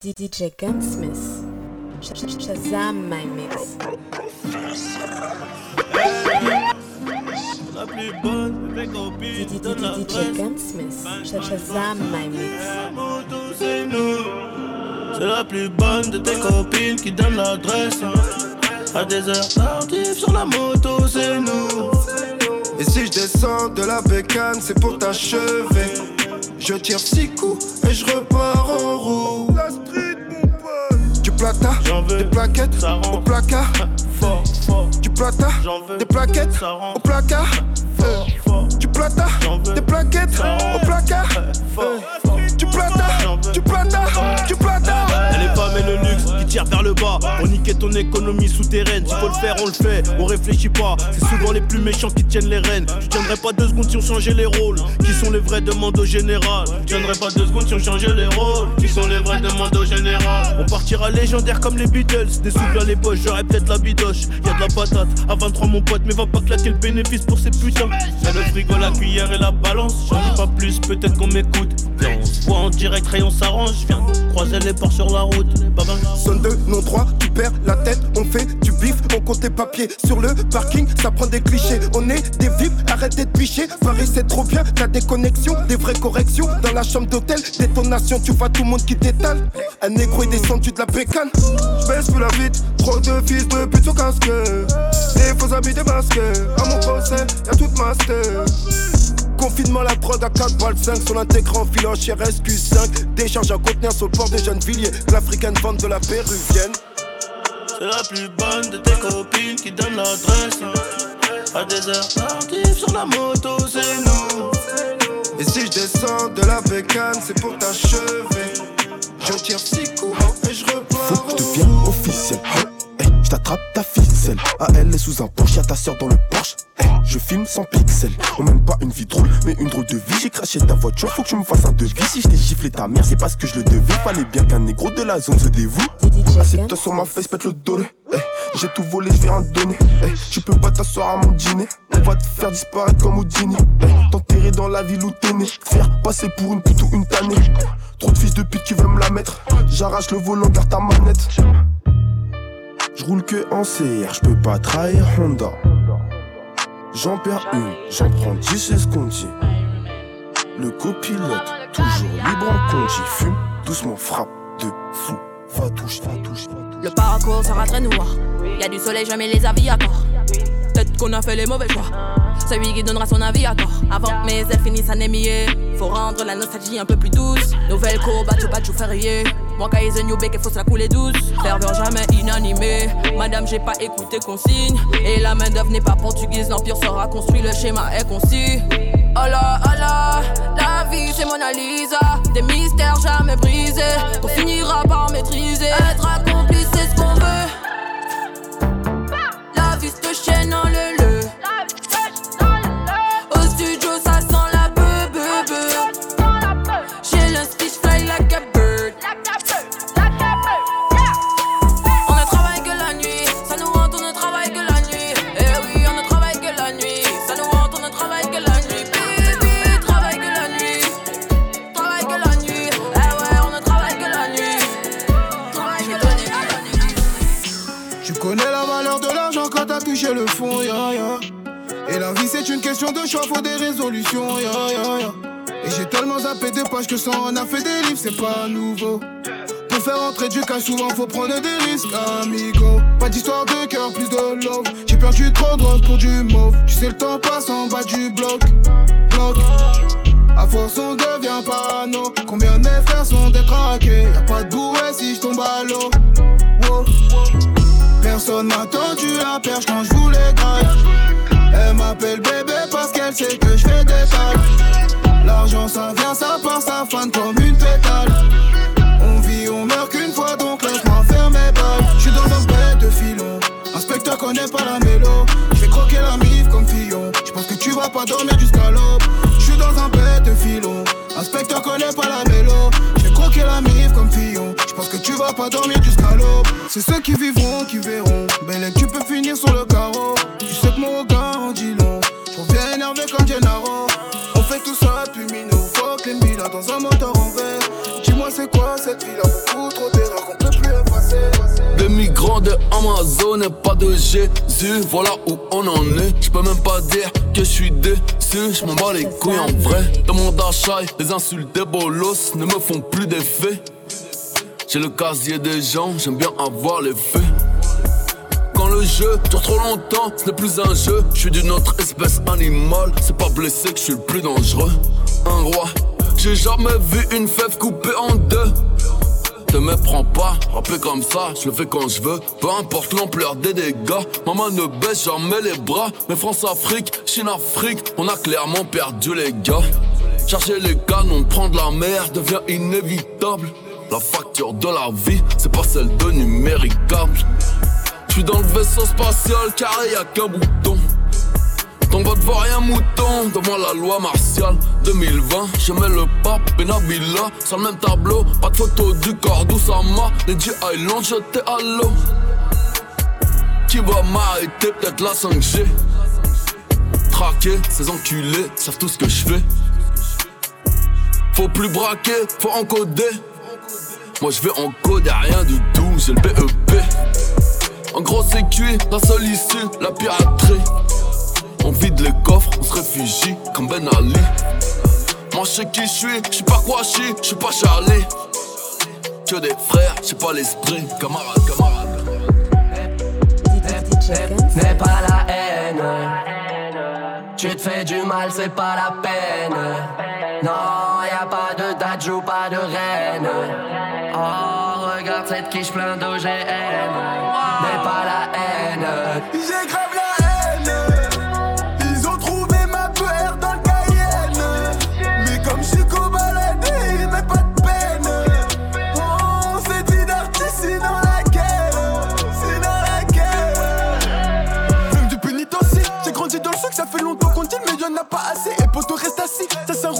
DJ Gunsmith. Sh- sh- Shazam my mix. La plus bonne, mes copines, DJ donne la DJ Gunsmith. Sh- Shazam my mix. C'est la plus bonne de tes copines qui donne l'adresse. À des heures tardives sur la moto, c'est nous. Et si je descends de la bécane, c'est pour t'achever. Je tire six coups et je repars en roue. Plata, J'en veux, des plaquettes ça au placard. Fort, fort, Du plata, J'en veux, des plaquettes ça au placard. fort, fort. Du plata, J'en veux, des plaquettes au placard. fort. Du plata, J'en veux. du plata, du plata. Elle est femmes et le luxe qui tire vers le bas. Pour niquer ton économie souterraine. S'il faut le faire, on le fait. On réfléchit pas. C'est souvent les plus méchants qui tiennent les rênes. Je tiendrai pas deux secondes si on changeait les rôles. Qui sont les vrais demandes au général? Je tiendrai pas deux secondes si on changeait les rôles. Qui sont les vrais demandes au général? On partira légendaire comme les Beatles. Des les poches, j'aurais peut-être la bidoche. Y'a de la patate. À 23 mon pote, mais va pas claquer le bénéfice pour ces putains. Y'a le frigo, la cuillère et la balance. J'en dis pas plus, peut-être qu'on m'écoute. Viens, on se voit en direct, rayon s'arrange. Viens, croiser les ports sur la route. Sonne de non droit, tu perds la tête, on fait du bif, on compte tes papiers. Sur le parking, ça prend des clichés. On est des vifs, arrête d'être biché. Paris c'est trop bien, t'as des connexions, des vraies corrections. Dans la chambre d'hôtel, détonation, tu vois tout le monde qui t'étale. Un négro est descendu de la bécane. J'baisse plus la vite, trop de fils de pute au casque. Des faux amis démasqués, à mon procès, y'a toute master. Confinement, la drogue à 4 balles 5 sur l'intégrant filant chez SQ5. Décharge à contenir sur le port de Gennevilliers. Que l'africaine vente de la péruvienne. C'est la plus bonne de tes copines qui donne l'adresse. À des heures tardives sur la moto, c'est nous. Et si je descends de la bécane, c'est pour t'achever. Je tire six coups et je repars. Faut que je devienne officiel. Eh, je t'attrape ta ficelle. À elle est sous un Porsche, y'a ta soeur dans le Porsche. Eh, je filme sans pixels. On mène pas une vie drôle, mais une drôle de vie. J'ai craché ta voiture, faut que tu me fasses un devis. Si je t'ai giflé ta mère, c'est parce que je le devais. Fallait bien qu'un négro de la zone se dévoue. Assieds-toi sur ma face, pète le dolé. Eh, j'ai tout volé, je vais te donner. Eh, tu peux pas t'asseoir à mon dîner. On va te faire disparaître comme Houdini. Eh, t'enterrer dans la ville où t'es né. Faire passer pour une pute ou une tannée. Trop de fils de pute qui veulent me la mettre. J'arrache le volant, garde ta manette. Je roule que en CR, je peux pas trahir Honda. J'en perds une, j'en prends dix, c'est ce qu'on dit. Le copilote, toujours libre en conduit. Fume, doucement, frappe de fou. Va touche, va touche, va. Le parcours sera très noir. Y a du soleil, jamais les avis tort. Peut-être qu'on a fait les mauvais choix. C'est lui qui donnera son avis à tort. Avant que mes ailes finissent anémiées. Faut rendre la nostalgie un peu plus douce. Nouvelle courbe, battu, battu, férié. Moi, a new bec, faut se la couler douce. Ferveur jamais inanimé. Madame, j'ai pas écouté consigne. Et la main d'œuvre n'est pas portugaise. L'empire sera construit, le schéma est concis. Oh là, oh là, la vie c'est Mona Lisa. Des mystères jamais brisés. On finira par maîtriser. Être accompli, c'est ce qu'on veut. T'as touché le fond, ya ya. Et la vie c'est une question de choix, faut des résolutions, ya. Et j'ai tellement zappé de pages que ça en a fait des livres, c'est pas nouveau. Pour faire entrer du cash, souvent faut prendre des risques, amigo. Pas d'histoire de cœur, plus de love. J'ai perdu trop de pour du mauve. Tu sais, le temps passe en bas du bloc. Bloc. À force, on devient parano. Combien de mes frères sont détraqués? Y'a pas de bouée si je tombe à l'eau. Wow. Personne m'a tendu la perche quand je voulais graille. Elle m'appelle bébé parce qu'elle sait que je fais des tailles. L'argent ça vient, ça part, ça fan comme une pétale. On vit, on meurt qu'une fois donc laisse-moi faire mes balles. J'suis dans un bête de filon. Inspecteur connaît pas la mélo. J'vais croquer la mif comme Fillon. J'pense que tu vas pas dormir jusqu'à l'aube. J'suis dans un bête de filon. Inspecteur connaît pas la mélo. J'vais croquer la mif comme Fillon. Pas dormir jusqu'à l'aube. C'est ceux qui vivront qui verront. Belle, tu peux finir sur le carreau. Tu sais que mon regard en dit long. J'reviens énervé comme Gennaro. On fait tout ça depuis minot. Fuck les millas dans un moteur en verre. Dis-moi c'est quoi cette vie là Beaucoup trop vendais Amazon et pas de Jésus. Voilà où on en est. Je peux même pas dire que je suis déçu. Je m'en bats les couilles en vrai. Dans mon d'achat, les insultes des bolos ne me font plus d'effet. J'ai le casier des gens, j'aime bien avoir les faits. Quand le jeu dure trop longtemps, ce n'est plus un jeu. Je suis d'une autre espèce animale. C'est pas blessé que je suis le plus dangereux. Un roi, j'ai jamais vu une fève coupée en deux te méprends pas, rapper comme ça, je le fais quand je veux, peu importe l'ampleur des dégâts. Maman ne baisse jamais les bras, mais France-Afrique, Chine-Afrique, on a clairement perdu les gars. Charger les canons, prendre la mer devient inévitable. La facture de la vie, c'est pas celle de numéricable. Je suis dans le vaisseau spatial, carré y'a qu'un bouton. Ton vote vaut rien mouton devant la loi martiale 2020, je mets le pape et Nabila sur le même tableau. Pas de photo du corps d'Oussama, les G Island jeté à l'eau. Qui va m'arrêter, peut-être la 5G. Traquer, ces enculés savent tout ce que je fais. Faut plus braquer, faut encoder. Moi je vais encoder rien du tout, j'ai le BEP. En gros c'est cuit, la seule issue, la piraterie. On vide les coffres, on se réfugie comme Ben Ali. Moi je sais qui je suis, je suis pas quoi je suis pas Charlie. Que des frères, j'ai pas l'esprit, camarade, camarade. N'est pas la haine. Tu te fais du mal, c'est pas la peine.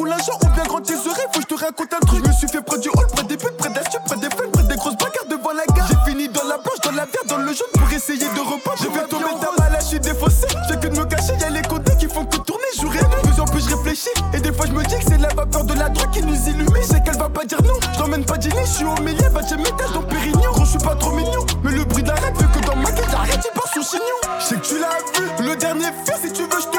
Un jour ou bien grand tes oreilles. Faut que je te raconte un truc. Je me suis fait près du hall, près des putes, près d'astuces, près des flingues, près des grosses bagarres devant la gare. J'ai fini dans la blanche, dans la verte, dans le jaune pour essayer de repas. J'ai fait tomber ta balle, je suis défaussé. J'ai que de me cacher, y'a les côtés qui font que tourner. Nuit, de plus en plus je réfléchis. Et des fois je me dis que c'est la vapeur de la drogue qui nous illumine. Je sais qu'elle va pas dire non. Je l'emmène pas dîner, je suis au milieu, va chez étage dans Pérignon. Gros, je suis pas trop mignon. Mais le bruit de la règle fait que dans ma gueule, j'arrête, il part sous chignon. Je sais que tu l'as vu, le dernier fait, si tu veux, je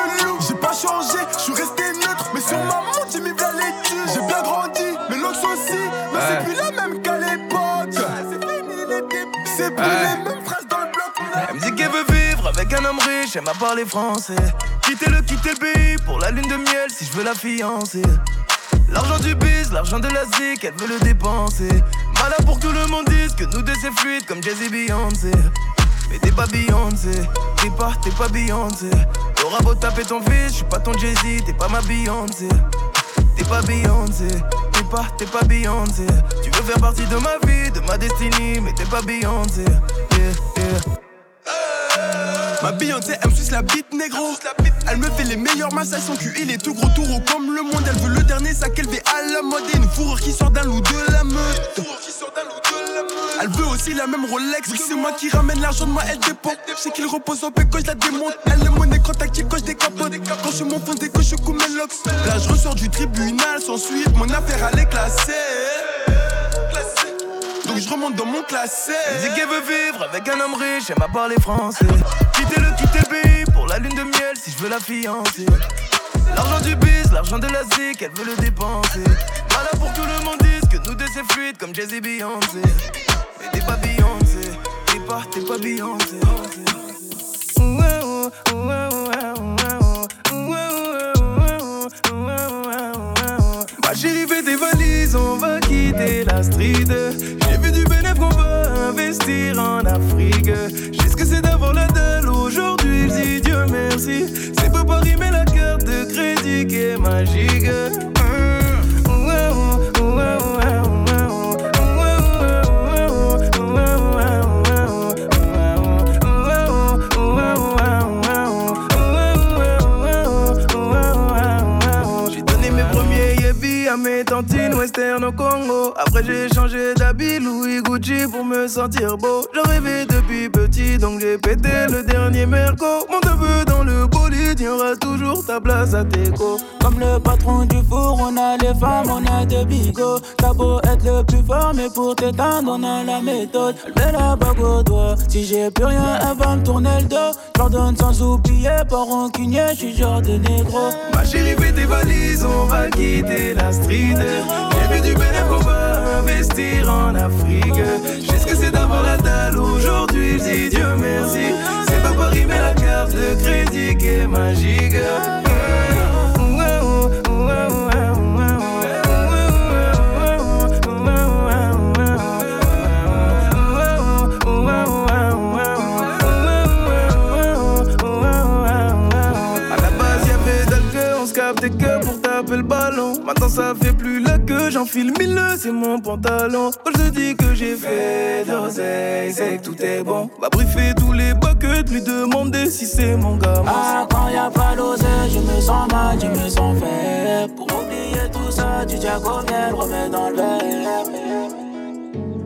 elle m'a parlé français. Quitter le, quitter le pays pour la lune de miel si je veux la fiancer. L'argent du biz, l'argent de la zik, elle veut le dépenser. Malin pour que tout le monde dise que nous deux c'est fluide comme Jay-Z Beyoncé. Mais t'es pas Beyoncé, t'es pas, t'es pas Beyoncé. T'auras beau taper ton fils, je suis pas ton Jay-Z, t'es pas ma Beyoncé. T'es pas Beyoncé, t'es pas, t'es pas Beyoncé. Tu veux faire partie de ma vie, de ma destinée, mais t'es pas Beyoncé. Yeah, yeah. Ma Beyoncé, elle me suce la bite négro. Elle me fait les meilleurs massages, son cul il est tout gros, tout comme le monde. Elle veut le dernier sac élevé à la mode et une fourrure qui sort d'un loup de la meute. Elle veut aussi la même Rolex, c'est moi qui ramène l'argent de moi, elle dépend. Je sais qu'il repose au bec quand je la démonte. Elle est monnaie quand active quand je décapote. Quand je mon fond, dès que je coupe mes locks. Là, je ressors du tribunal sans suite, mon affaire elle est classée. Donc je remonte dans mon classé. Elle dit qu'elle veut vivre avec un homme riche, elle m'a parlé français. Quitter le, pays pour la lune de miel si je veux la fiancer. L'argent du biz, l'argent de la zik, elle veut le dépenser. Voilà pour que tout le monde dise que nous deux c'est fluide comme Jay-Z Beyoncé. Mais t'es pas Beyoncé, t'es pas, t'es pas Beyoncé. Ma on va quitter la street. J'ai vu du bénéfice qu'on va investir en Afrique. J'ai ce que c'est d'avoir la dalle aujourd'hui, je Dieu merci. C'est pas pas rimer la carte de crédit qui est magique. Mes western au Congo. Après j'ai changé d'habit, Louis Gucci pour me sentir beau. Je rêvais depuis petit, donc j'ai pété le dernier merco. Mon neveu dans le bolide, y aura toujours ta place à tes Comme le patron du four, on a les femmes, on a de bigots. T'as beau être le plus fort, mais pour t'éteindre, on a la méthode. Elle met la bague au doigt. Si j'ai plus rien, elle va me tourner le dos. J'ordonne sans oublier, pas rancunier, j'suis genre de négro. Ma chérie, fais tes valises, on va quitter la street. J'ai vu du bénéfice, en Afrique. J'sais ce que c'est d'avoir la dalle aujourd'hui, dis Dieu merci. C'est pas Paris, mais la carte de crédit qui est magique. Maintenant ça j'enfile mille, c'est mon pantalon. Quand je dis que j'ai fait d'oseille, c'est que tout est bon. Va briefer tous les buckets, lui demander si c'est mon gars. Ah, quand y a pas d'oseille, je me sens mal, je me sens faible. Pour oublier tout ça, tu tiens remets dans le verre.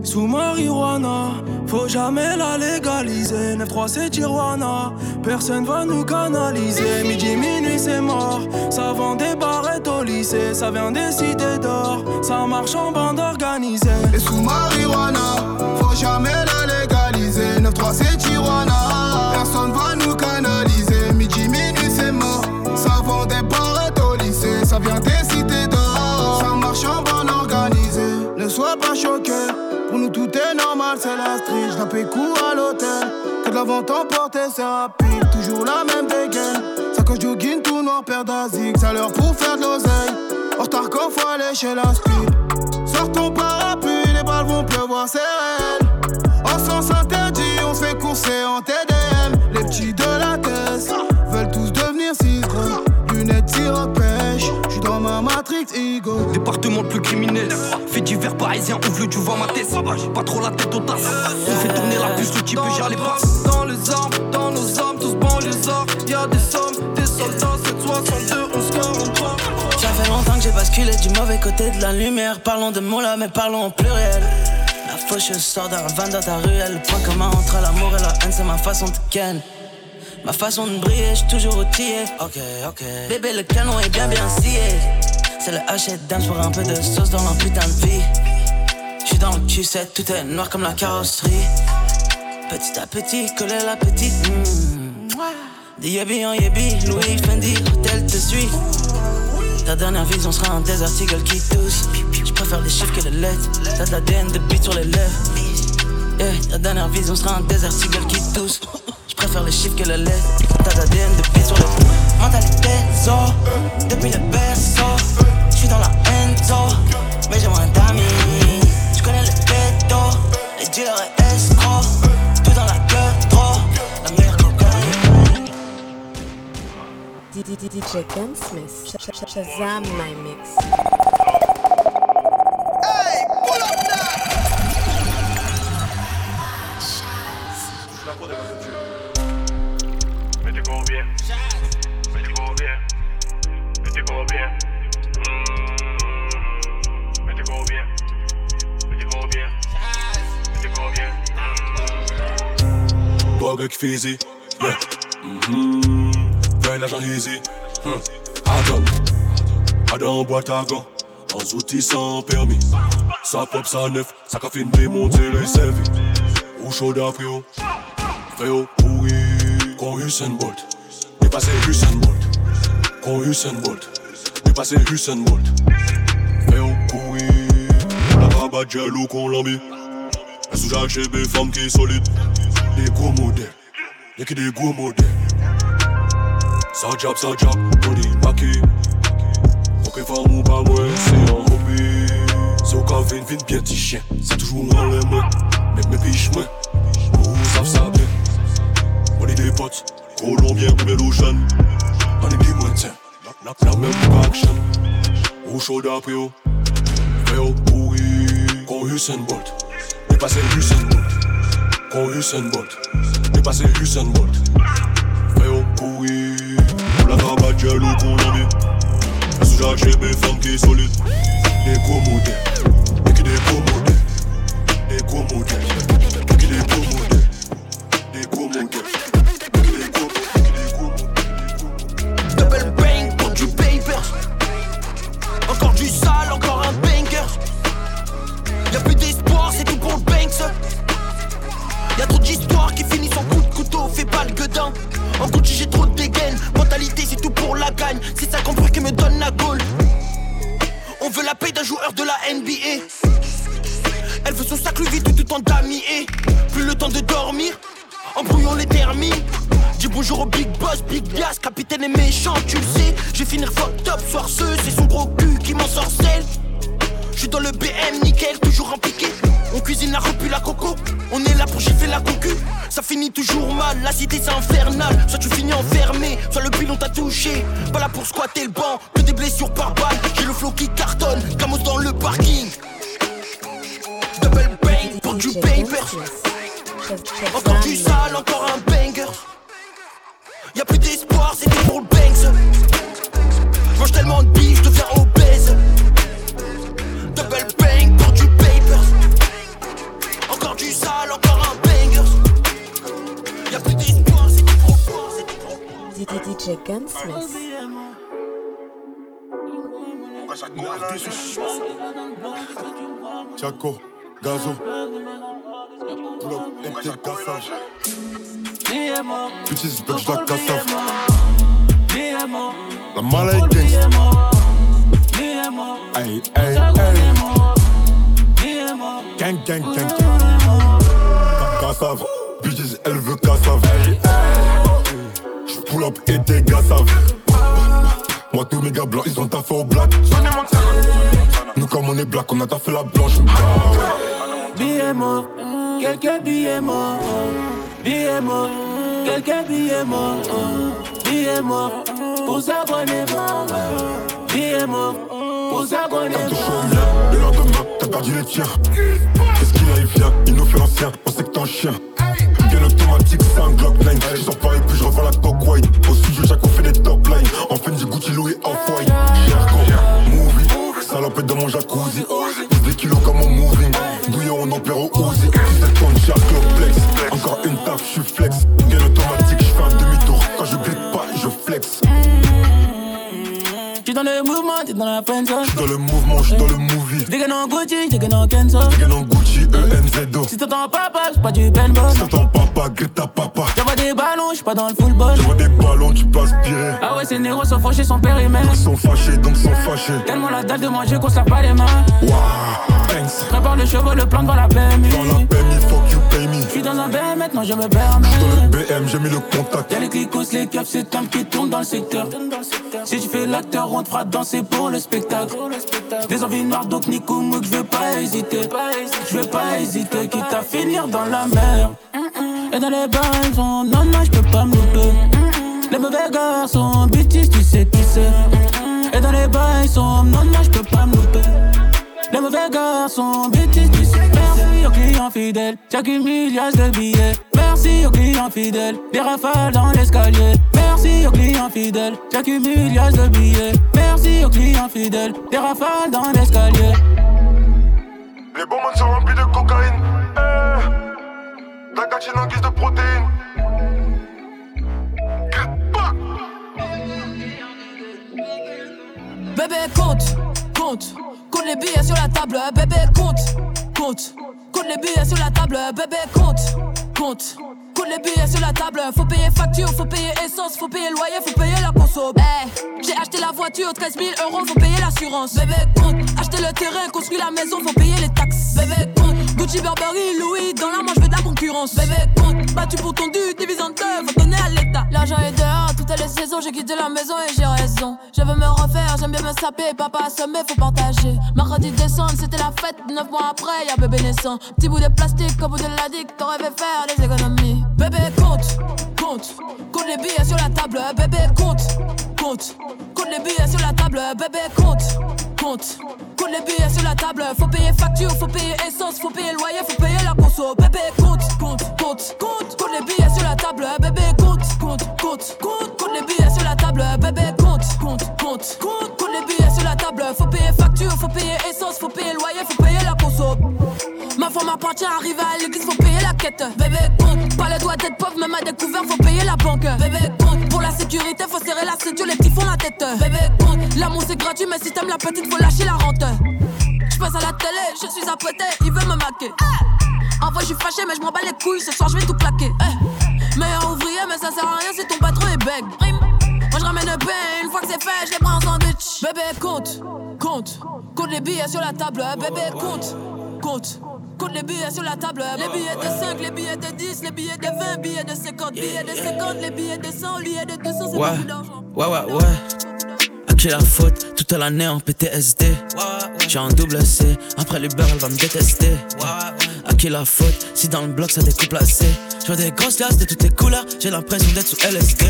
Sous marijuana, faut jamais la légaliser. 9-3 c'est Tijuana, personne va nous canaliser. Midi, minuit c'est mort, ça vend des barrettes au lycée. Ça vient des cités d'or, ça marche en bande organisée. Et sous marijuana, faut jamais la légaliser. 9-3 c'est Tijuana, personne va nous canaliser. Midi, minuit c'est mort, ça vend des barrettes au lycée. Ça vient des cités d'or, ça marche en bande organisée. Ne sois pas choqué tout est normal, c'est la street. J'nappais coup à l'hôtel. Que de la vente emportée, c'est rapide. Toujours la même dégaine. Sacoche jogging tout noir, paire d'asique. Ça l'heure pour faire de l'oseille. En retard quand faut aller chez la speed. Sors ton parapluie, les balles vont pleuvoir, c'est réel. En sens interdit, on fait courser en TDM. Les petits de matrix ego. Département le plus criminel. Fait divers parisien, ouvre le tu vois ma tête. Pas trop la tête au tas. On fait tourner la puce, le type gère les passes. Dans les armes, dans nos armes, tous y Y'a des sommes, des soldats, 762, 11, 43. Ça fait longtemps que j'ai basculé du mauvais côté de la lumière. Parlons de mots là, mais parlons en pluriel. La fauche sort d'un van dans ta ruelle. Le point commun entre l'amour et la haine, c'est ma façon de ken. Ma façon de briller, j'suis toujours outillé. Ok, ok. Bébé, le canon est bien bien scié. C'est le hachet dance pour un peu de sauce dans la putain de vie. J'suis dans le Q7, tout est noir comme la carrosserie. Petit à petit, coller la petite. Mmh. Des yébi en yébi, Louis Fendi, l'hôtel te suit. Ta dernière vision sera un des articles qui tousse. J'préfère les chiffres que les lettres. T'as de l'ADN de beat sur les lèvres. Ta dernière vision sera un des articles qui tousse préfère les chiffres que les lettres. T'as d'ADN depuis sur le mentalité zo. Depuis le berceau, j'suis dans la enzo, mais j'ai moins d'amis. J'connais le ghetto, les dealers et escrocs. Tout dans la gueule, trop, la meilleure cocaïne. DJ Ken Smith, Shazam my mix. Fizi. Yeah. Mm-hmm. Veille l'agent easy. Adam. Adam boîte à gants. En outils sans permis. Ça pop, ça neuf. Ça fait démonter le servi. Ou chaud d'afrio. Féo pourri. Con Usain Bolt. Usain Bolt. Con Usain Bolt. Dépassé Usain Bolt. Féo pourri. La rabat jello qu'on l'a mis. Sous Jacques chez femme qui est solide des gros modèles. Y'a que des gros modèles. Ça job, ça job, body maqué. Ok, femme ou pas, moi, c'est un hobby. C'est au cas, vin, vin, bien petit chien. C'est toujours moi les mains. Même mes piches, moi. Vous savez ça bien. On est des potes, colombiens ou. On est des moitiés. La même action. Au chaud d'après. Frère, pourri. Con Usain Bolt. Dépassé Usain Bolt. Con Usain Bolt Dépassé Usain Bolt Frérot pourri Pour la rabat qu'on a mis Sous j'ai mes femmes qui est solide Des gros modèles Et qui des gros modèles bonjour au big boss, big gas, capitaine est méchant, tu le sais. Je vais finir fucked up, soirceuse, c'est son gros cul qui m'en sorcelle. Je suis dans le BM, nickel, toujours en piqué. On cuisine la repu, la coco. On est là pour gifler la concu. Ça finit toujours mal, la cité c'est infernal. Soit tu finis enfermé, soit le pilon t'a touché. Pas là pour squatter le banc, que des blessures par balle. J'ai le flow qui cartonne, Camos dans le parking. Double bang pour du paper. Encore du sale, encore un banger. Y'a plus d'espoir, c'était pour le bangs. Mange tellement de bif, je deviens obèse. Double bang pour du paper. Encore du sale, encore un banger. Y'a plus d'espoir, c'était pour le DJ Gunsmith. Chaco, Gazo. Pull up, cassage. Bitches, bitch, la cassave. La mala est gangsta. Aïe, aïe, aïe. Gang, gang, gang, gang. Cassave. Bitches, elle veut cassave. J'pull up et tes gars savent. Moi, tous mes gars blancs, ils ont taffé au black. Nous, comme on est black, on a taffé la blanche. Billets morts, quelques billets morts. Billets morts, quelques billets morts. Billets morts, pour s'abonner mort. Billets morts, pour s'abonner mort. Le lendemain, t'as perdu les tiens. Qu'est-ce qu'il a, il vient, il nous fait l'ancien. On sait que t'es un chien. Bien automatique, c'est un Glock 9. Je sors et puis je revois la coque white. Au studio, chaque on fait des top lines. En fait, du Gucci, Louis, off-white. Cherco, movie. Salopette dans mon jacuzzi. Kilos comme en moving. Douillon, on opère au Uzi. 17 tonnes, Cherco, flex. Encore une taf, je suis flex. Bien automatique, je fais un demi-tour. Quand je glisse pas, je flex. J'suis dans le mouvement, t'es dans la zone. J'suis dans le mouvement, j'suis dans le movie. Dégaine en Gucci, dégaine en Kenzo. Dégaine en Gucci, E-N-Z-O. Si t'entends papa, j'suis pas du Ben Boss. Si t'entends papa. J'envoie des ballons, j'suis pas dans le football. J'envoie des ballons, tu peux aspirer. Ah ouais, ces négros sont fauchés, sont périmètres. Ils sont fâchés, donc sont fâchés. Tellement la dalle de manger qu'on se lave pas les mains. Waouh, thanks. Prépare le chevaux, le plan devant la PMI. Dans la PMI, fuck you, pay me. J'suis dans un BM, maintenant je me permets. Dans le BM, j'ai mis le contact. Y'a les clicos, les keufs, c'est un qui tourne dans le secteur. Si tu fais l'acteur, on te fera danser pour le spectacle. Des envies noires, donc Nico Mouk, je veux pas hésiter. Je veux pas hésiter, quitte à finir dans la mer. Et dans les bains, sont non, non, je peux pas me louper. Les mauvais garçons, bêtises, tu sais qui c'est. Et dans les bains, ils sont non, non, je peux pas me louper. Les mauvais garçons, bêtises, tu sais. Merci aux clients fidèles, j'accumule milliards de billets. Merci aux clients fidèles, des rafales dans l'escalier. Merci aux clients fidèles, j'accumule milliards de billets. Merci aux clients fidèles, des rafales dans l'escalier. Les bonbons sont remplis de cocaïne. Eh, la gâchine en guise de protéines. Bébé, compte, compte, compte les billets sur la table, bébé, compte, compte, compte les billets sur la table, bébé, compte, compte. Compte les billets sur la table, faut payer facture, faut payer essence, faut payer loyer, faut payer la conso. Eh, j'ai acheté la voiture, 13 000 euros, faut payer l'assurance. Bébé, compte, acheter le terrain, construire la maison, faut payer les taxes. Bébé, compte, Gucci, Burberry, Louis, dans la main, je veux de la concurrence. Bébé, compte, battu pour ton dû, divise en deux, faut à l'État. L'argent est dehors, toutes les saisons, j'ai quitté la maison et j'ai raison. Je veux me refaire, j'aime bien me saper, papa assommé, faut partager. Mercredi décembre, c'était la fête, 9 mois après, y'a bébé naissant. Petit bout de plastique, au bout de la dick, t'aurais fait faire des économies. Bébé, compte, compte, compte les billets sur la table, bébé, compte, compte, compte les billets sur la table, bébé, compte, compte, compte les billets sur la table, faut payer facture, faut payer essence, faut payer loyer, faut payer la conso, bébé, compte, compte, compte, compte, compte les billets sur la table, bébé, compte, compte, compte, compte, compte les billets sur la table, bébé, compte, compte, compte, compte, compte les billets sur la table, faut payer facture, faut payer essence, faut payer loyer, faut payer la conso. Ma femme appartient, arriver à l'église, faut payer la quête. Bébé, compte, pas le droit d'être pauvre, même à découvert, faut payer la banque. Bébé, compte, pour la sécurité, faut serrer la ceinture, les petits font la tête. Bébé, compte, l'amour c'est gratuit, mais si t'aimes la petite, faut lâcher la rente. Je passe à la télé, je suis apprêté, il veut me maquer. En vrai, je suis fâché, mais je m'en bats les couilles, ce soir je vais tout claquer. Eh. Meilleur ouvrier, mais ça sert à rien si ton patron est bègue. Moi je ramène le pain. Une fois que c'est fait, je les prends en sandwich. Bébé, compte, compte, compte les billets sur la table. Bébé, compte, compte. Compte les billets sur la table, les billets de 5, les billets de 10, les billets de 20, billets de 50, billets de 50, les billets de 100, billets de 200, c'est Ouais. beaucoup d'argent. Ouais, ouais, ouais. À qui la faute Toute l'année en PTSD. J'ai un double C. Après l'Uber, elle va me détester. À qui la faute Si dans le bloc ça découpe la C. Je vois des grosses glaces de toutes les couleurs. J'ai l'impression d'être sous LSD.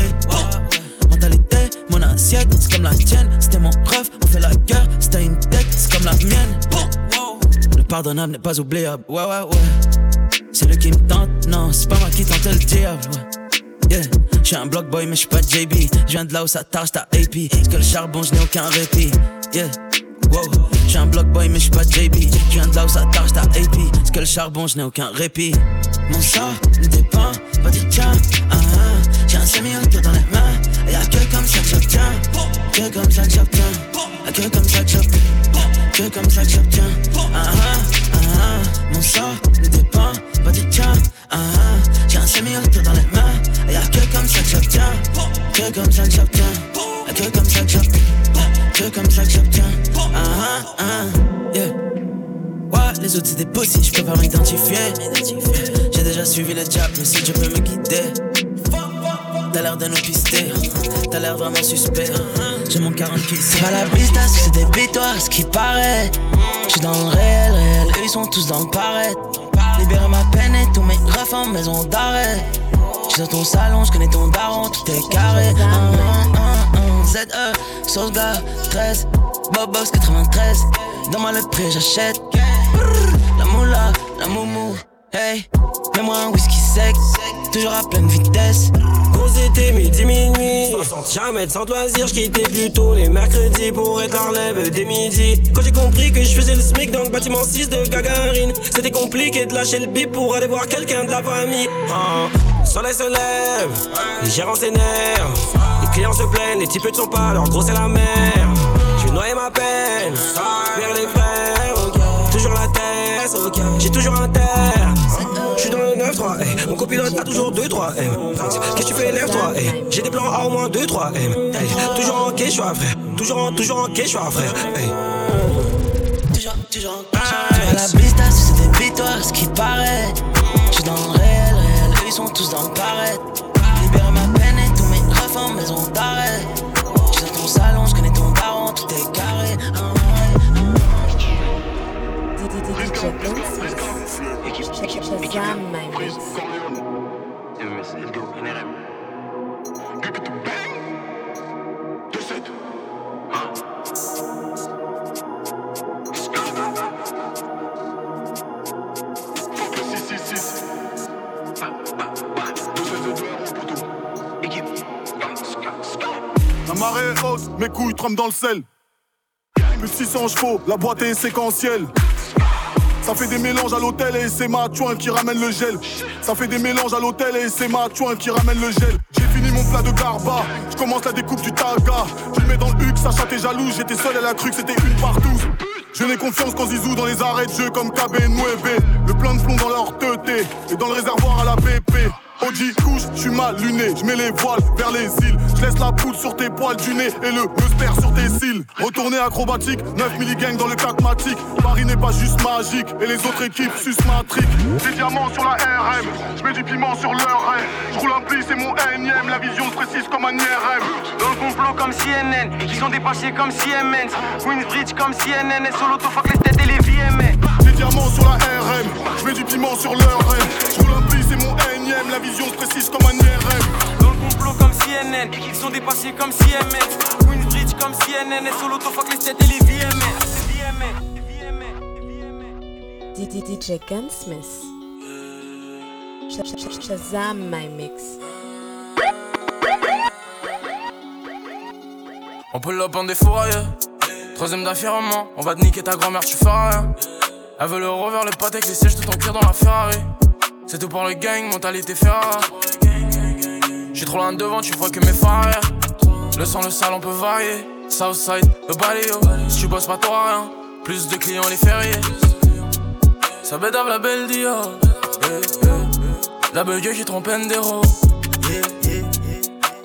Mentalité, mon assiette, c'est comme la tienne. C'était mon rêve, on fait la guerre. C'était une tête, c'est comme la mienne. Le pardonnable n'est pas oubliable. Ouais, ouais, ouais. C'est lui qui me tente. Non, c'est pas moi qui tente le diable. Ouais. Yeah, j'suis un block boy mais j'suis pas JB. J'viens de là où ça tâche ta AP. Parce que le charbon, j'n'ai aucun répit. Yeah, wow. J'suis un block boy mais j'suis pas JB. J'viens de là où ça tâche ta AP. Parce que le charbon, j'n'ai aucun répit. Mon sort ne dépend pas du tien. Ah, ah. J'ai un semi-auto des pussies, je peux pas m'identifier. J'ai déjà suivi le diable, mais si tu peux me guider. T'as l'air de nous pister, t'as l'air vraiment suspect. J'ai mon 40 pieds. C'est pas la business, c'est des bitoires, ce qui paraît. J'suis dans le réel, réel, eux ils sont tous dans le paraître. Libérer ma peine et tous mes refs en maison d'arrêt. J'suis dans ton salon, j'connais ton daron, tout est carré. ZE, sauce gars, 13, Bobox 93. Donne-moi le prix, j'achète. La moumou, hey. Mets-moi un whisky sec, toujours à pleine vitesse. Gros c'était midi minuit. 60 jamais sans loisir, je plutôt les mercredis pour être à relève dès midi Quand j'ai compris que je faisais le SMIC dans le bâtiment 6 de Gagarine C'était compliqué de lâcher le bip pour aller voir quelqu'un de la famille. Le soleil se lève, les gérants s'énervent. Les clients se plaignent, les types ne sont pas, leur gros c'est la mer Je vais noyer ma peine, vers les frères, j'ai toujours un terre je suis dans le 9-3, hey. mon copilote a toujours 2-3 hey. Qu'est-ce que tu fais, lève-toi hey. J'ai des plans à au moins 2-3 hey. hey. Toujours en quechua, frère Toujours en, toujours en quechua, frère. Toujours, toujours en la business, c'est des bitoires, ce qui paraît. J'suis dans le réel, réel, ils sont tous dans le paraître. Libérer ma peine et tous mes refs en maison d'arrêt. J'suis dans ton salon, j'connais ton daron, tout est carré. Shazam, my mix. La marée haute, mes couilles trempent dans le sel. Plus de 600 chevaux, la boîte est séquentielle. Ça fait des mélanges à l'hôtel et c'est ma chouin qui ramène le gel. Ça fait des mélanges à l'hôtel et c'est ma chouin qui ramène le gel. J'ai fini mon plat de garba, je commence la découpe du taga. Je le mets dans le huc, Sacha t'es jaloux, j'étais seul, elle a cru c'était une partout. Je n'ai confiance qu'en Zizou dans les arrêts de jeu comme KB. Le plein de plomb dans leur teuté et dans le réservoir à la BP. Audi couche, je suis mal luné, je mets les voiles vers les îles. Je laisse la poudre sur tes poils du nez et le musper sur tes cils. Retourner acrobatique, 9 milligangs dans le cacmatique. Paris n'est pas juste magique et les autres équipes sucent matrique. Des diamants sur la RM, je mets du piment sur leur raie. Je roule un pli, c'est mon énième, la vision se précise comme un IRM. Dans le complot comme CNN, ils sont dépassés comme Siemens. Queensbridge comme CNN, et sur l'auto, fuck les têtes et les VMA. Des diamants sur la RM, je mets du piment sur leur raie. Je roule un pli, c'est mon énième, la vision se précise comme un IRM. Dans le complot comme CNN, ils sont dépassés comme Siemens. Queensbridge comme CNN, et sur l'auto, fuck les têtes et les VMA. DJ Gunsmith. Sh- sh- sh- Shazam, my mix. On pull up en défouraille. Troisième d'affirmement, on va te niquer ta grand-mère, tu feras rien. Elle veut le rover, le pâté avec les sièges de ton cuir dans la Ferrari. C'est tout pour le gang, mentalité Ferrari. J'suis trop loin devant, tu vois que mes phares. Le sang, le sale, on peut varier. Southside, le baléo. Si tu bosses pas, t'auras rien. Plus de clients, les fériés. Ça bédave la belle Dio. Eh, eh. La beugue qui trompe Endero.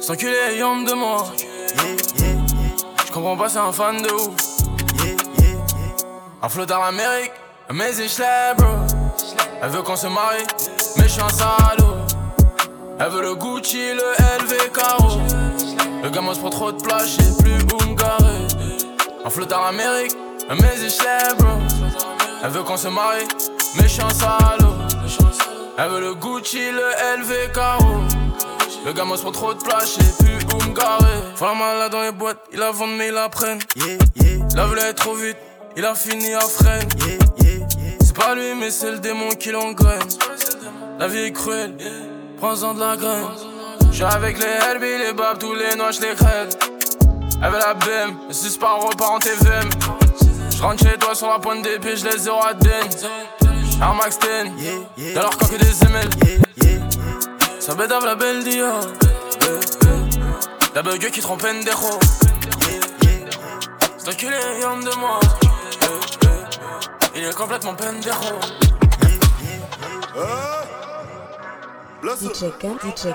S'enculer, yom de moi. Je comprends pas, c'est un fan de ouf. Un flot dans l'Amérique, mais c'est bro. Elle veut qu'on se marie, je suis un salaud. Elle veut le Gucci, le LV Caro. Le gamin se prend trop de place, je sais plus me garer. Un flot dans l'Amérique, mais bro. Elle veut qu'on se marie, mais je suis un salaud. Elle veut le Gucci, le LV Caro. Le gamin se prend trop de place, je sais plus me garer. Faut la malade dans les boîtes, il la vend mais il la prenne. La voulait trop vite, il a fini à freine. C'est pas lui, mais c'est le démon qui l'engraine. La vie est cruelle, prends-en de la graine. J'suis avec les Herbie, les babs, tous les noix, j'les crête. Veut la BM, le suspend repart en TVM. J'rentre chez toi sur la pointe des pieds, j'les zéro à den. Un Max 10, dans leur coque des ML. Ça bédave la belle Dior. La bug qui trompe pendejo. C'est enculé, homme de moi. Il est complètement pendejo. DJ Gun, DJ.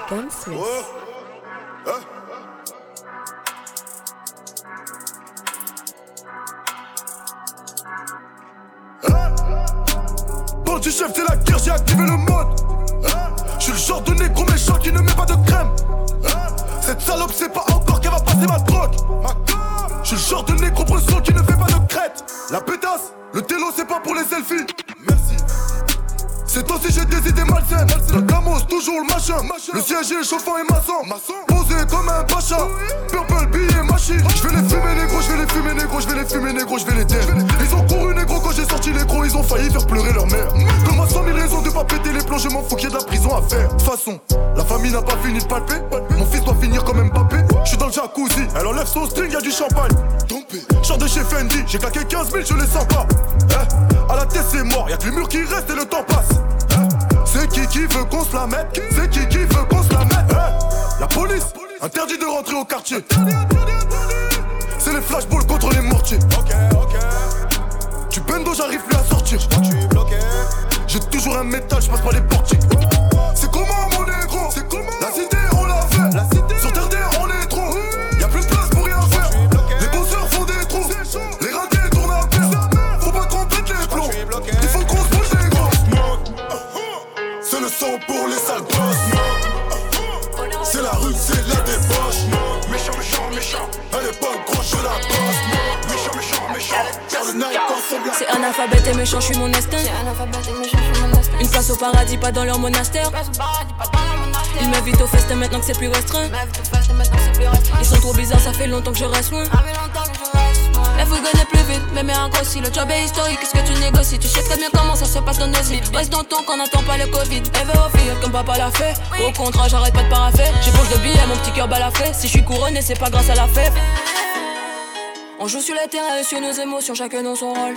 Bon du chef, c'est la guerre, j'ai activé le mode. Je suis le genre de négro méchant qui ne met pas de crème. Cette salope sait pas encore qu'elle va passer ma drogue. Je suis le genre de négro bresson qui ne fait pas de crête. La pétasse, le télo c'est pas pour les selfies. Merci. C'est aussi j'ai des idées malsaines. Le gamos, toujours le machin. Le siège est chauffant et maçon. Posé comme un pacha. Purple billet machine. Je vais les fumer négro, je vais les fumer négro, je vais les fumer négro, je vais les taire. Ils ont couru négro quand j'ai sorti les gros, ils ont failli faire pleurer leur mère. Donne-moi 100 000 raisons de pas péter les plombs, je m'en fous qu'il y ait de la prison à faire. De toute façon, la famille n'a pas fini de palper. Mon fils doit finir comme Mbappé. Je suis dans le jacuzzi, elle enlève son string, y'a du champagne. Genre de chez Fendi, j'ai claqué 15 000, je les sens pas. Eh, à la tête c'est mort, y'a que les murs qui restent et le temps passe. Eh, c'est qui qui veut qu'on se la mette? C'est qui qui veut qu'on se la mette? Eh, La police, interdit de rentrer au quartier. C'est les flashballs contre les mortiers. Ok, ok. Tu bendo, j'arrive plus à sortir. J'ai toujours un métal, je passe pas les portiques. C'est comment mon négro? C'est comment? La cité, C'est analphabète et méchant, je suis mon instinct. Une place au paradis, pas dans leur monastère. Ils m'invitent au festin maintenant que c'est plus restreint. Ils sont trop bizarres, ça fait longtemps que je reste loin. Elle vous gagnez plus vite, mais mais un grossi. Le job est historique, qu'est-ce que tu négocies? Tu sais très bien comment ça se passe dans nos vies. Reste dans ton qu'on n'attend pas le Covid. Elle veut au fil comme papa l'a fait. Au contraire, j'arrête pas de paraffer. J'ai poche de billets, mon petit cœur balafré. Si je suis couronné, c'est pas grâce à la fête. On joue sur le terrain et sur nos émotions, chacun dans son rôle.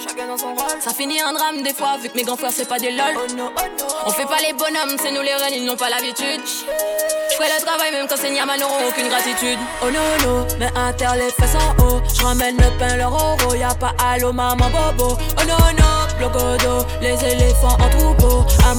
Ça finit en drame des fois, vu que mes grands frères c'est pas des lol. On fait pas les bonhommes, c'est nous les reines, ils n'ont pas l'habitude. Je ferai le travail même quand c'est Niaman n'auront aucune gratitude. Oh non, non, mais inter les fesses en haut. Je ramène le pain, leur euro, y'a pas allô, maman bobo. Oh non, non, blocodo, les éléphants en troupeau. Zéro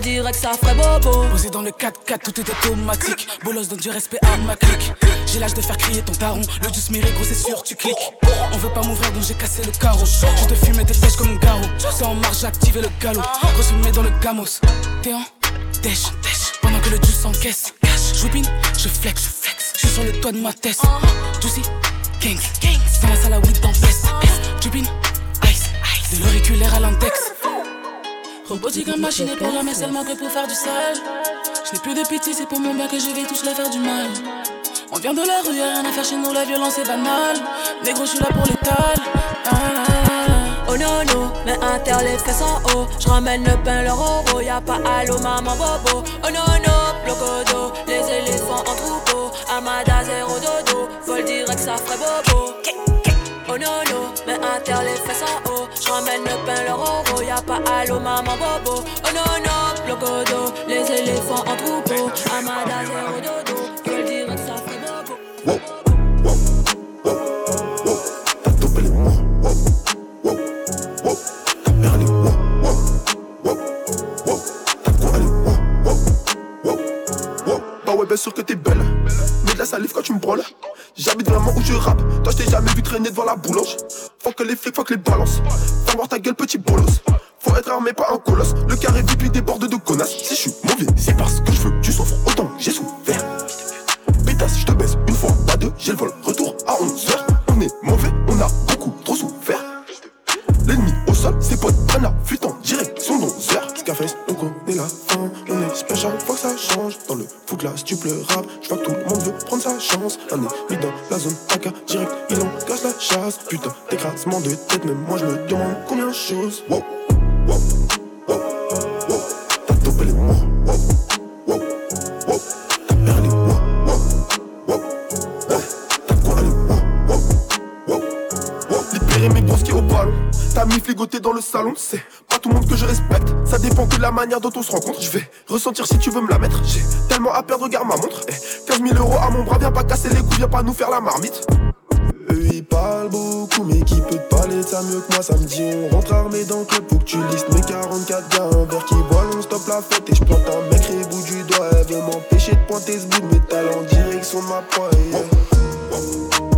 direct, ça ferait bobo. Posé dans le 4-4, tout est automatique. Bolos donne du respect à ma clique. J'ai l'âge de faire crier ton daron. Le juice mérite, gros, c'est sûr, tu cliques. On veut pas m'ouvrir, donc j'ai cassé le carreau. Je te fume et t'es sèche comme un garrot. C'est en marche, j'ai activé le galop. Gros, je me mets dans le gamos. T'es en dèche. Pendant que le juice s'encaisse. Je bin, je flex, je flex. Je suis sur le toit de ma tête. Juicy, gang. Dans la salle à weed dans peste. Jubin, ice, ice. De l'auriculaire à l'index. Robotique comme machine pour la mais seulement que pour faire du sale. Je n'ai plus de pitié, c'est pour mon bien que je vais tous la faire du mal. On vient de la rue, y'a rien à faire chez nous, la violence est banale. Négro, je suis là pour l'étal. Ah, ah, ah. Oh non, non, mais inter les fesses en haut. Je ramène le pain, leur euro. Y'a pas allô, maman bobo. Oh non, non, blocodo. Les éléphants en troupeau. Amada zéro dodo. Vol direct, ça ferait bobo. Oh non, non, mais inter les fesses en haut. Je le pain, leur euro. Y'a pas allô, maman bobo. Oh non, non, blocodo. Les éléphants en troupeau. Amada zéro dodo. Vol direct, ça ferait bobo. Bah ouais, bien sûr que t'es belle. La salive quand tu me brûles. J'habite vraiment où je rappe. Toi, je t'ai jamais vu traîner devant la boulange. Faut que les flics, faut que les balances. Faut voir ta gueule, petit bolos. Faut être armé, pas un colosse. Le carré vip, il déborde de connasses. Si je suis mauvais, c'est parce que je veux tu souffres autant. J'ai souffert. Pétasse, je te baisse une fois, pas deux. J'ai le vol, retour à 11h. On est mauvais, on a beaucoup trop souffert. L'ennemi au sol, ses potes prennent la fuite en d'Onzer. Scarface, on connaît la fin. On espère chaque fois que ça change. Dans le foot, tu pleures rap, je vois que tout le monde veut prendre sa chance. Un mis dans la zone AK, direct, il en casse la chasse. Putain, d'écrasement de tête, même moi je me demande combien de choses. Wow, wow, wow, wow. T'as topé les mots, wow. T'as perdu, wow, wow. T'as quoi wow, wow. Libérer mes broski au ballon. T'as mis fligoté dans le salon, c'est pas tout le monde que je respecte. Dépend que de la manière dont on se rencontre. Je vais ressentir si tu veux me la mettre. J'ai tellement à perdre, regarde ma montre. Eh, 15 000 euros à mon bras, viens pas casser les couilles, viens pas nous faire la marmite. Eux ils parlent beaucoup, mais qui peut te parler de ça mieux que moi Samedi on rentre armé dans le club, faut que tu listes mes 44 gars Un verre qui boit, on stop la fête et je plante un mec bout du doigt Elle veut m'empêcher de pointer ce bout de métal en direction de ma proie yeah.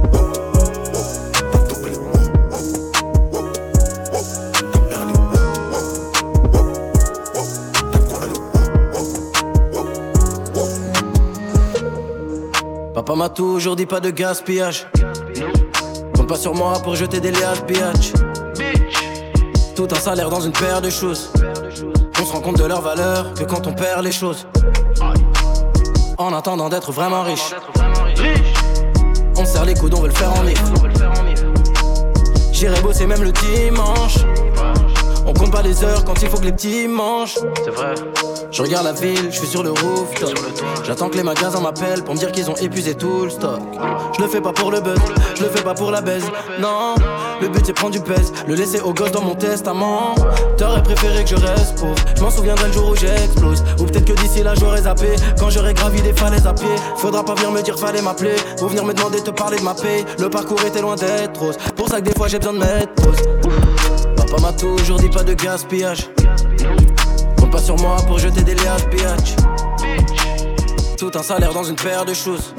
Papa m'a toujours dit pas de gaspillage. Compte pas sur moi pour jeter des liasses, bitch. Tout un salaire dans une paire de choses. On se rend compte de leur valeur que quand on perd les choses. En attendant d'être vraiment riche. On serre les coudes, on veut le faire en livre. J'irai bosser même le dimanche. On compte pas les heures quand il faut que les petits mangent. C'est vrai. Je regarde la ville, je suis sur le rooftop. J'attends que les magasins m'appellent pour me dire qu'ils ont épuisé tout le stock. Je le fais pas pour le buzz, je le fais pas pour la baise. Non, le but c'est prendre du pèse, le laisser au gosse dans mon testament. T'aurais préféré que je reste pauvre. Je m'en souviendrai le jour où j'explose. Ou peut-être que d'ici là j'aurais zappé. Quand j'aurais gravi des falaises à pied, faudra pas venir me dire fallait m'appeler. Ou venir me demander de te parler de ma paye. Le parcours était loin d'être rose. Pour ça que des fois j'ai besoin de mettre pause. Papa m'a toujours dit pas de gaspillage. Compte pas sur moi pour jeter des liasses, bitch. Tout un salaire dans une paire de choses.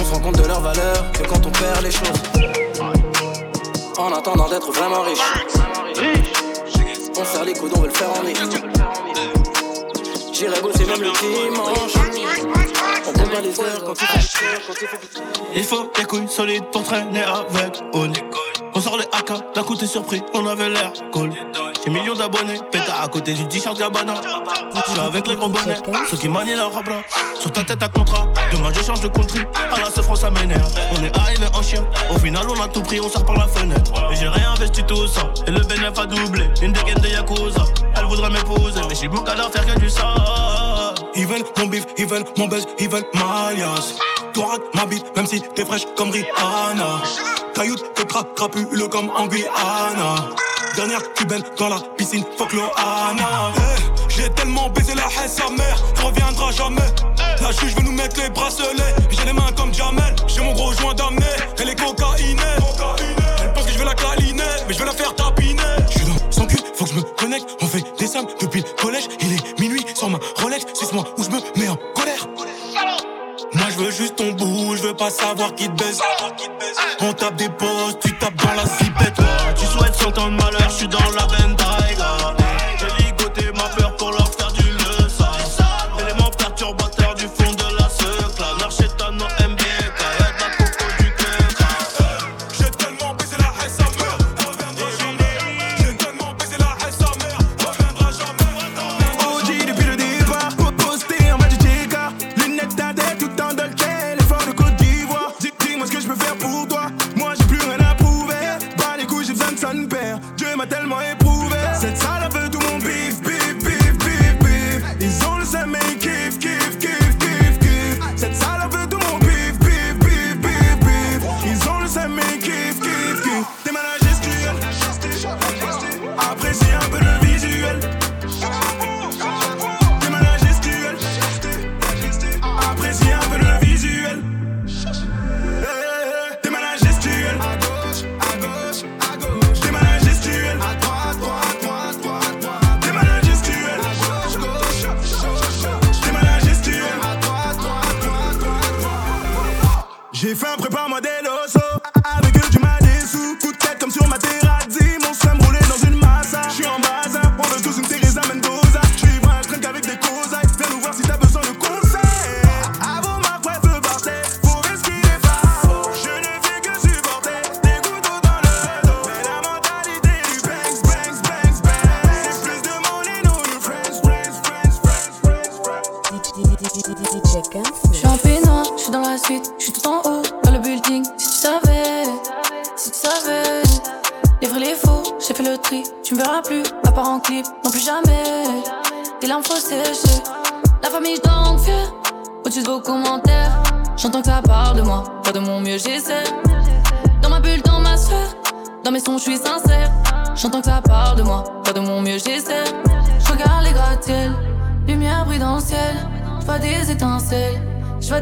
On se rend compte de leur valeur que quand on perd les choses. En attendant d'être vraiment riche. On serre les coudes, on veut le faire en ligne. J'irai bosser même le dimanche. On il faut des couilles solides pour traîner avec Oli. On sort les AK, d'un t'es surpris, on avait l'air cool. J'ai millions d'abonnés, pétard à côté du t-shirt Gabbana. Je suis avec les grands ceux qui manient robe blanc. Sur ta tête à contrat, demain je change de country. À la France ça m'énerve. On est arrivé en chien, au final on a tout pris, on sort par la fenêtre. Et j'ai réinvesti tout ça, et le bénéfice a doublé. Une dégaine de Yakuza, elle voudrait m'épouser, mais j'ai mon qu'à leur faire que du ça. Ils veulent mon bif, ils veulent mon buzz, ils veulent ma liasse. Toi ma bite, même si t'es fraîche comme Rihanna. Cailloute, que crape, crapule comme en Guyana. Dernière cubaine dans la piscine, fuck Loana. Hey, j'ai tellement baisé la haine, sa mère, reviendra jamais. La juge veut nous mettre les bracelets, j'ai les mains comme Jamel. J'ai mon gros joint d'amener, veux pas savoir qui te baise. On tape des postes, tu tapes dans la zipette. Tu souhaites 100 ans de malheur, je suis dans la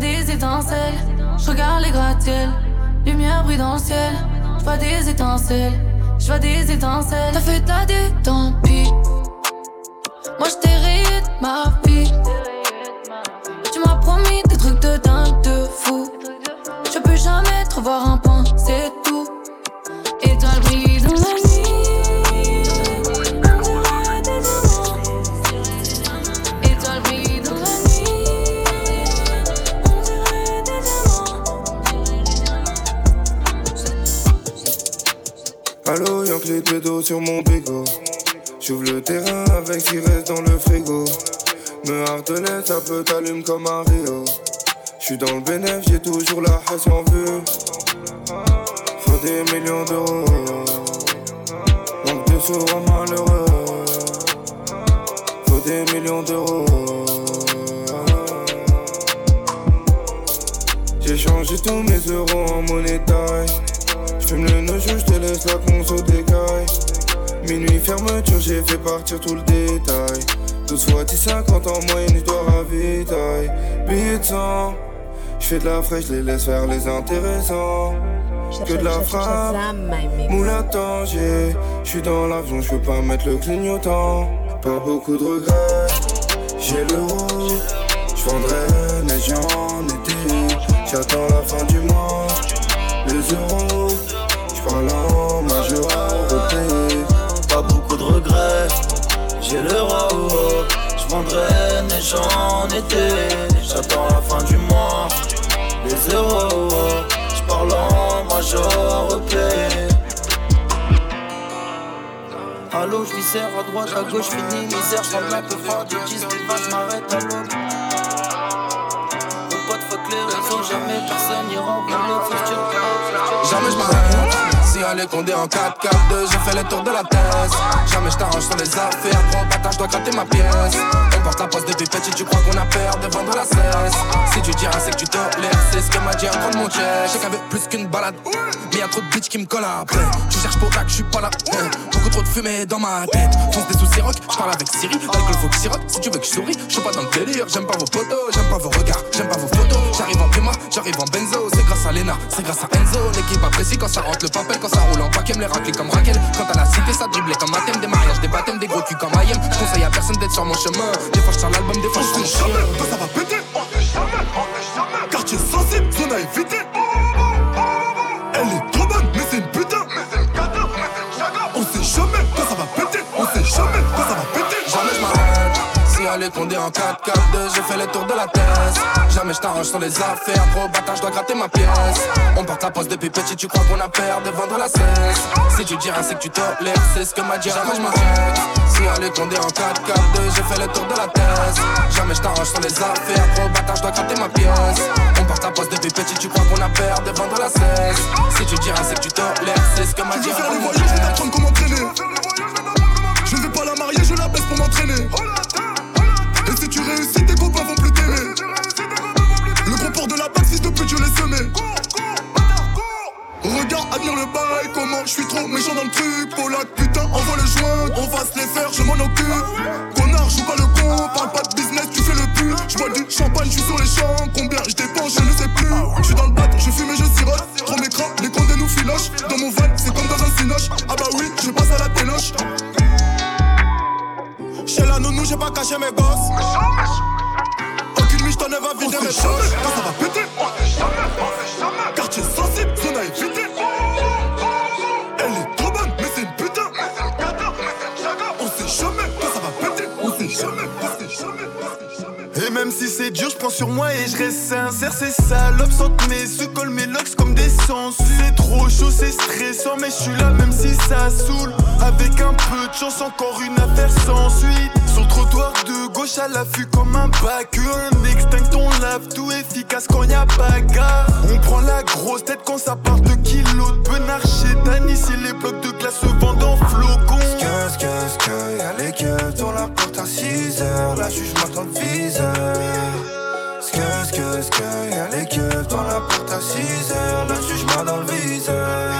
des étincelles. Je regarde les gratte-ciels, lumière brille dans le ciel. Je vois des étincelles, je vois des étincelles. T'as fait ta dé, tant pis. Moi je t'ai rayé de ma vie. Tu m'as promis des trucs de dingue, de fou. Je peux jamais te revoir un point, c'est tout. Brille dans ça peut t'allumer comme un Rio. J'suis dans le bénéf, j'ai toujours la hache en vue. Faut des millions d'euros. Manque de sous, rend malheureux. Faut des millions d'euros. J'ai changé tous mes euros en monnaie taille. J'fume le nojo, j'te laisse la conso décaille. Minuit fermeture, j'ai fait partir tout le détail. 12 fois 10, 50 en moyenne, je dois ravitailler. Billets de sang, j'fais de la fraîche, les laisse faire les intéressants. Que de la frappe, moule à Tanger. J'suis dans l'avion, j'peux pas mettre le clignotant. Pas beaucoup de regrets, j'ai l'euro. J'vendrai neige en été. J'attends la fin du mois, les euros. J'parle en j'ai l'euro. Je vendrai neige en été. J'attends la fin du mois, les euros. Je parle en major européen. Allô, je viscère à droite, à gauche, fini misère, je la peu du 10 des vaches, m'arrête à l'aube. Mon pote, fuck les réseaux, jamais personne tu regardes. Jamais je m'arrête. Si elle est condé en 4 4 2 j'ai fait le tour de la thèse. Jamais je t'arrange sur les affaires, gros bâtard, je dois gratter ma pièce. On porte la poste depuis petit, tu crois qu'on a peur de vendre la cesse. Si tu diras, c'est que tu tolères, c'est ce que m'a dit un grand de mon chest. Je y avait plus qu'une balade, mais y'a trop de bitch qui me collent après. Tu cherches pour que je suis pas là. Beaucoup trop de fumée dans ma tête. Fonce des sous rock, je parle avec Siri. Alcool faut que sirote, si tu veux que je souris. Je suis pas dans le délire, j'aime pas vos photos, j'aime pas vos regards, j'aime pas vos photos. J'arrive en prima, j'arrive en benzo, c'est grâce à Lena, c'est grâce à Enzo. L'équipe apprécie quand ça rentre le papel, quand ça roule en paquet, me les racler comme Raquel. Quand à la cité, ça driblait comme un thème, des mariages, des baptêmes, des gros culs comme. Je conseille à personne d'être sur mon chemin. Des fois je l'album, des fois je jamais, quand ça va péter. Quartier sensible, zone à éviter. Si elle est condé en 4 4 2 j'ai fait le tour de la thèse. Jamais je t'arrange sur les affaires, gros bâtard, je dois gratter ma pièce. On porte la poste depuis petit, tu crois qu'on a peur de vendre la cesse. Si tu diras, c'est que tu tolères, c'est ce que m'a dit Jamais je m'arrête. Si elle est condé en 4 4 2 j'ai fait le tour de la thèse. Jamais je t'arrange sur les affaires, gros bâtard, je dois gratter ma pièce. On porte la poste depuis petit, tu crois qu'on a peur de vendre la cesse. Si tu diras, c'est que tu tolères, c'est ce que m'a dit veux faire le voyage, je vais t'apprendre comment traîner. Je ne vais pas la marier, je la baisse pour m'entraîner. Admire le bail, comment je suis trop méchant dans le truc. Polak, putain, envoie le joint, on va se les faire, je m'en occupe. Connard, joue pas le con, parle pas de business, tu fais le pur. Je bois du champagne, je suis sur les champs, combien je dépense, je ne sais plus. Je suis dans le bac, je fume et je sirote. Trop m'écran, les condés nous filochent. Dans mon van, c'est comme dans un cinoche. Ah bah oui, je passe à la téloche. Chez la nounou, j'ai pas caché mes gosses. Aucune miche t'en va vider mes. Quand ça va péter, Même si c'est dur, je prends sur moi et je reste sincère. C'est salope, sentent mes se mes locks comme des sens. C'est trop chaud, c'est stressant, mais je suis là même si ça saoule. Avec un peu de chance, encore une affaire sans suite. Sur trottoir de gauche à l'affût comme un bac. Un extinct, on lave tout efficace quand y a bagarre. On prend la grosse tête quand ça part de kilos de benard chez Ici les blocs de glace se vendent en flocons. Qu'est-ce que, que, y'a les keufs dans la porte à 6h. La juge m'attend le viseur. Qu'est-ce que, que, y'a les keufs dans la porte à 6h. La juge m'a dans le viseur.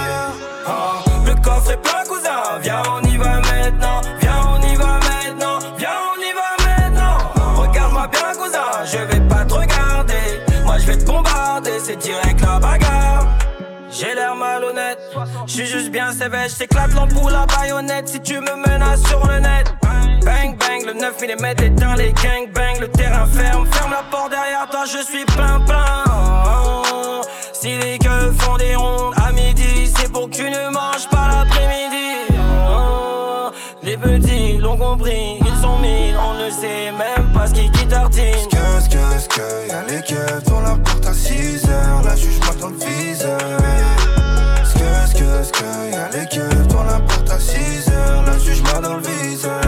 Ah, le coffre est plein, cousin. Viens, on y va maintenant. Viens, on y va maintenant. Viens, on y va maintenant. Regarde-moi bien, cousin. Je vais pas te regarder. Moi, je vais te bombarder. C'est direct la bagarre. J'ai l'air je suis juste bien sévère, j'éclate l'ampoule à baïonnette si tu me menaces sur le net. Bang bang, le 9 mm éteint les gang bang, le terrain ferme, ferme la porte derrière toi, je suis plein plein. Si les gueules font des rondes à midi, c'est pour que tu ne manges pas l'après-midi. Les petits l'ont compris, ils sont mis, on ne sait même pas ce qui tartine. Qu'est-ce que, que, y'a les keufs dans la porte à 6h. La juge m'attend le viseur. Qu'est-ce que, y'a les keufs dans la porte à 6h. La juge dans le viseur.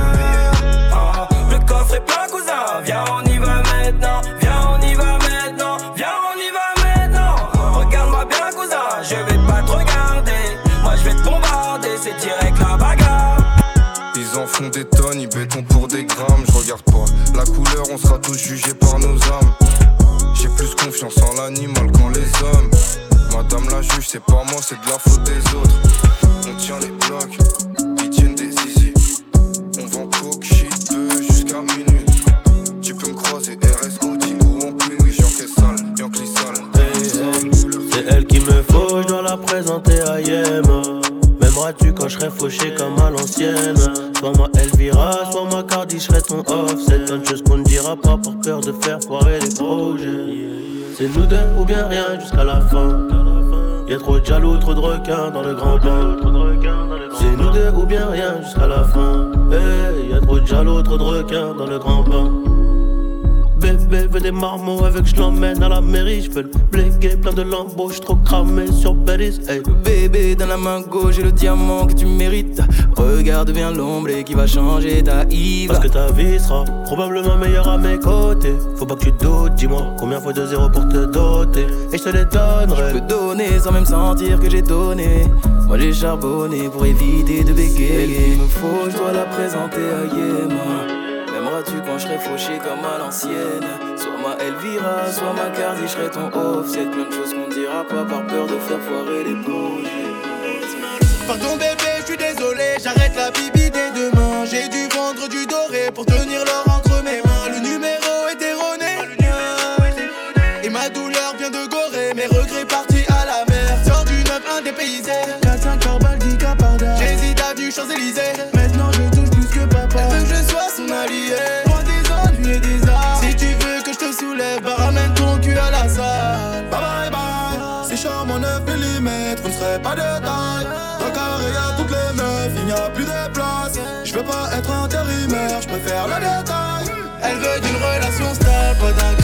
Ah, le coffre est plein, cousin. Viens, on y va maintenant. Viens, on y va maintenant. Viens, on y va maintenant. Regarde-moi bien, cousin. Je vais pas te regarder. Moi, je vais te bombarder. C'est direct la bagarre. Ils en font des tonnes, ils béton pour des grammes. Je regarde pas la couleur, on sera tous jugés par nos âmes. J'ai plus confiance en l'animal juge, c'est pas moi, c'est de la faute des autres. On tient les blocs, ils tiennent des zizi. On vend coke, shit, peu jusqu'à minuit. Tu peux me croiser, RS Audi ou en pluie. J'encaisse sale, Yankee sale. C'est elle qu'il me faut, je dois la présenter à Yem. M'aimeras-tu quand je serai fauché comme à l'ancienne? Soit moi Elvira, soit moi Cardi, je serai ton off C'est une chose qu'on ne dira pas par peur de faire foirer les projets C'est nous deux ou bien rien jusqu'à la fin jaloux, trop de requins dans le grand bain. C'est nous deux ou bien rien jusqu'à la fin. Hey, y'a trop de jaloux, trop de requins dans le grand bain Bébé veut des marmots avec je l'emmène à la mairie. Je veux le bléguer, plein de lambeaux, je trop cramé sur Bellis hey. Bébé dans la main gauche, j'ai le diamant que tu mérites. Regarde bien l'ombre et qui va changer ta Yves Parce que ta vie sera probablement meilleure à mes côtés. Faut pas que tu doutes, dis-moi combien faut de zéro pour te doter. Et je te les donnerai. Je peux donner sans même sentir que j'ai donné. Moi j'ai charbonné pour éviter de bégayer. Il me faut, je dois la présenter à Yéma Fauché comme à l'ancienne Soit ma Elvira, soit ma Cardi, je serai ton off C'est plein de choses qu'on dira pas par peur de faire foirer les projets Pardon bébé, je suis désolé, j'arrête la bibi dès demain. J'ai dû vendre du doré pour tenir l'or entre mes mains. Le numéro est erroné. Et ma douleur vient de Gorée, mes regrets partis à la mer. Sors du 9-1 dépaysé. 4-5 Corbal, 10 Caparda. J'hésite à Champs-Élysées. Pas de taille. Dans le carré y'a toutes les meufs, il n'y a plus de place. Je veux pas être intérimaire, je préfère le détail. Elle veut d'une relation stable, pas d'un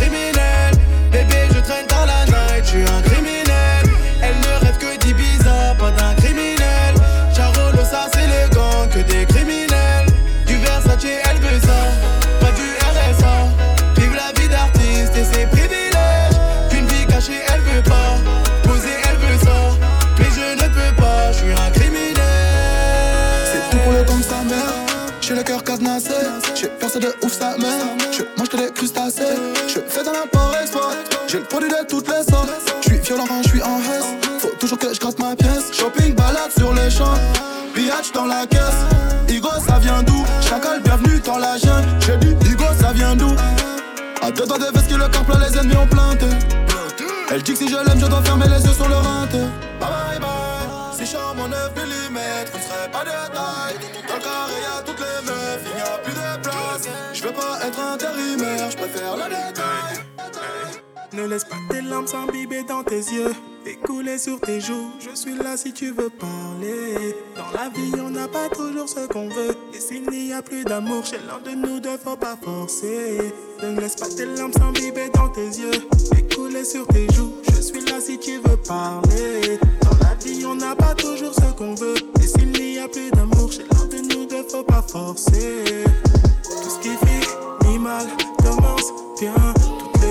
toutes les sortes. Je suis violent quand je suis en reste. Faut toujours que je gratte ma pièce. Shopping, balade sur les champs. Biatch dans la caisse. Igo, ça vient d'où? Chacal, bienvenue dans la jungle. J'ai dit, Igo, ça vient d'où? À deux doigts de veste le corps plein, les ennemis ont planté. Elle dit que si je l'aime, je dois fermer les yeux sur le rinté. Bye bye bye. Si charme en 9 mm, ne serez pas de taille. Dans le carré, y'a toutes les meufs, il n'y a plus de place. Je veux pas être intérimaire, je préfère le détail. Ne laisse pas tes larmes s'imbiber dans tes yeux. et couler sur tes joues. Je suis là si tu veux parler. Dans la vie, on n'a pas toujours ce qu'on veut. Et s'il n'y a plus d'amour chez l'un de nous deux, faut pas forcer. Ne laisse pas tes larmes s'imbiber dans tes yeux et sur tes joues. Je suis là si tu veux parler. Dans la vie, on n'a pas toujours ce qu'on veut. Et s'il n'y a plus d'amour chez l'un de nous deux, faut pas forcer. Tout ce qui finit mal commence bien.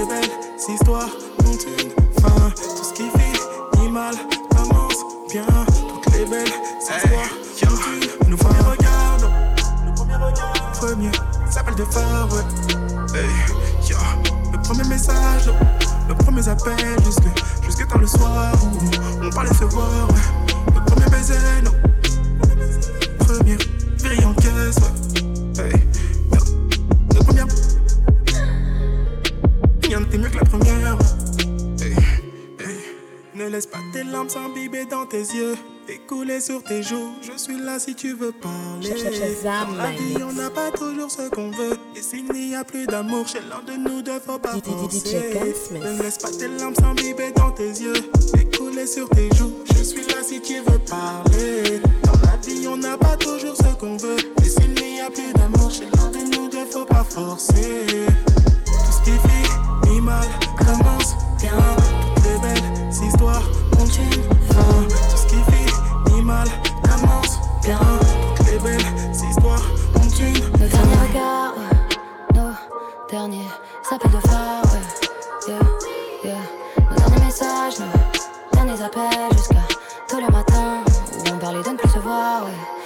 Belles histoires ont une fin. Tout ce qui finit mal commence bien. Toutes les belles histoires ont une. Nos premiers regards, nos premiers regards, premier s'appelle de phare, ouais. Hey, yeah. Le premier message, le premier appel jusque, jusque dans le soir où on parlait se voir, ouais. Le premier baiser, non. Premier virée en caisse, ouais. Hey, laisse pas? Tes larmes s'imbiber dans tes yeux et couler sur tes joues. Je suis là si tu veux parler. Dans la vie, on n'a pas toujours ce qu'on veut. Et s'il n'y a plus d'amour chez l'un de nous deux, faut pas. Gunsmith. Ne laisse pas? Tes larmes s'imbiber dans tes yeux et couler sur tes joues. Je suis là si tu veux parler. Dans la vie, on n'a pas toujours ce qu'on veut. Et s'il n'y a plus d'amour chez l'un de nous deux, faut pas forcer. Tout ce qui finit mal commence bien. Les belles histoires ont une fin. Tout ce qui finit mal commence bien. Toutes les belles histoires ont une Nos derniers regards, ouais. nos derniers appels de phare, ouais. yeah, yeah. Nos derniers messages, nos derniers appels jusqu'à tôt le matin où on parlait de ne plus se voir, ouais.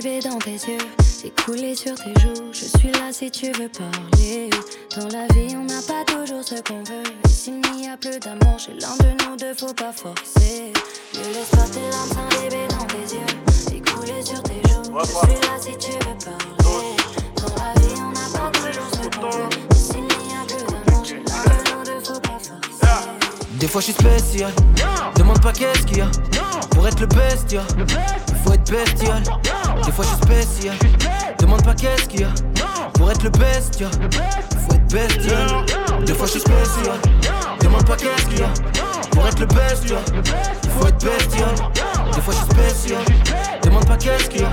S'imbiber dans tes yeux et couler sur tes joues. Je suis là si tu veux parler. Dans la vie, on n'a pas toujours ce qu'on veut. Et s'il n'y a plus d'amour chez l'un de nous deux, faut pas forcer. Ne laisse pas tes larmes s'imbiber dans tes yeux et couler sur tes joues. Je suis là si tu veux parler. Dans la vie, on n'a pas toujours ce qu'on veut. Et s'il n'y a plus d'amour chez l'un de nous Des fois je suis spécial, demande pas qu'est-ce qu'il y a. Pour être le best, ya. il faut être bestial. Des fois je suis spécial, demande pas qu'est-ce qu'il y a. Pour être le best, ya. il faut être bestial. Des fois je suis spécial, demande pas qu'est-ce qu'il y a. Pour être le best, ya. il faut être bestial. Des fois je suis spécial, demande pas qu'est-ce qu'il y a.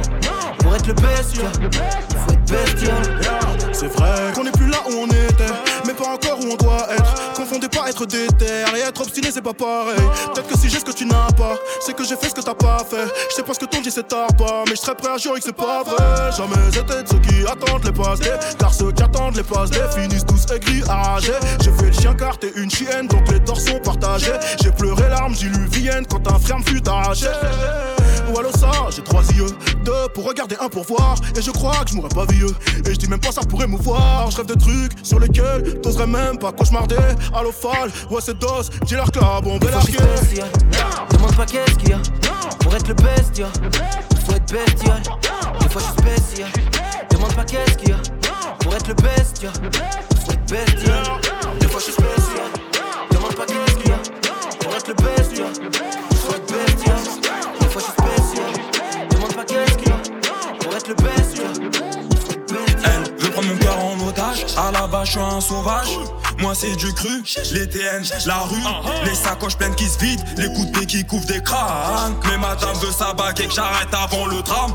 Pour être le best, ya. il faut être bestial et être obstiné, c'est pas pareil. Peut-être que si j'ai ce que tu n'as pas, c'est que j'ai fait ce que t'as pas fait. Je sais pas ce que t'on dit, c'est tard pas, mais je serais prêt à jurer que c'est pas vrai. Jamais été de ceux qui attendent les passes car ceux qui attendent les passes finissent tous aigris, arragés. J'ai fait le chien car t'es une chienne, donc les torts sont partagés. J'ai pleuré larmes diluviennes quand un frère me fut arraché. Ou alors ça, j'ai trois yeux, deux pour regarder, un pour voir. Et je crois que je mourrais pas vieux. Et je dis même pas ça pourrait mouvoir. Je rêve de trucs sur lesquels t'oserais même pas cauchemarder. Allo Fall, ouais c'est dos, j'ai l'air club, on va spécial, demande pas qu'est-ce qu'il y a Pour être le best, ya. faut être bestial Des fois je suis spécial, demande pas qu'est-ce qu'il y a Pour être le best, ya. faut être bestial Des fois je suis spécial, demande pas qu'est-ce qu'il y a Pour être le best, ya. Le best, Elle veut prendre mon cœur en otage. À la base, je suis un sauvage. Moi, c'est du cru. Les TN, la rue. Les sacoches pleines qui se vident. Les coups de pied qui couvrent des crânes. Mais madame veut sa que j'arrête avant le tram.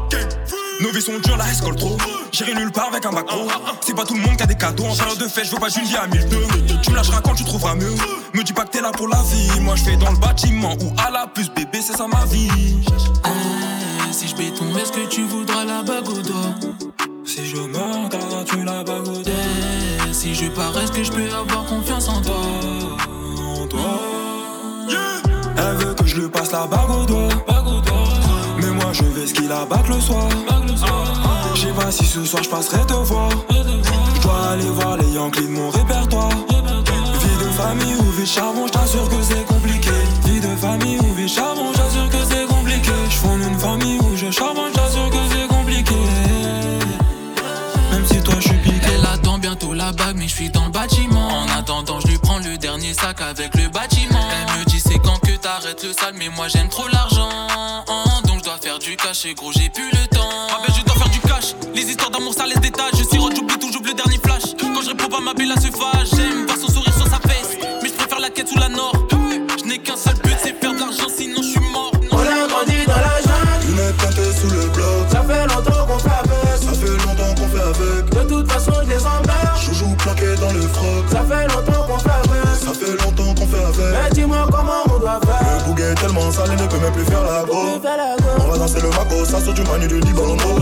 Nos vies sont dures, la escole trop. J'irai nulle part avec un bac pro. C'est pas tout le monde qui a des cadeaux. En période de fête, je veux pas une vie à 1002. Tu me lâcheras quand tu trouveras mieux. Me dis pas que t'es là pour la vie. Moi, je fais dans le bâtiment ou à la plus bébé, c'est ça ma vie. Si je béton, est-ce que tu voudras la bague au doigt Si je meurs, garderas-tu la bague au doigt Si je pars, est-ce que je peux avoir confiance en toi? En toi Elle veut que je lui passe la bague au doigt. Mais moi je vais skier la bague le soir. Je sais pas si ce soir je passerai te voir. Je dois aller voir les Yankees de mon répertoire. Vie de famille ou vie de charbon, je t'assure que c'est compliqué. Sale, mais moi j'aime trop l'argent. Donc je dois faire du cash et gros, j'ai plus le temps. Ah ben je dois faire du cash. Les histoires d'amour, ça laisse des. Je sirote, j'oublie tout, j'oublie le dernier flash. Quand je réponds pas, ma belle, se fâche. Tellement sale, il ne peut même plus faire la go. On va danser le maco, ça sort du manu du Libango.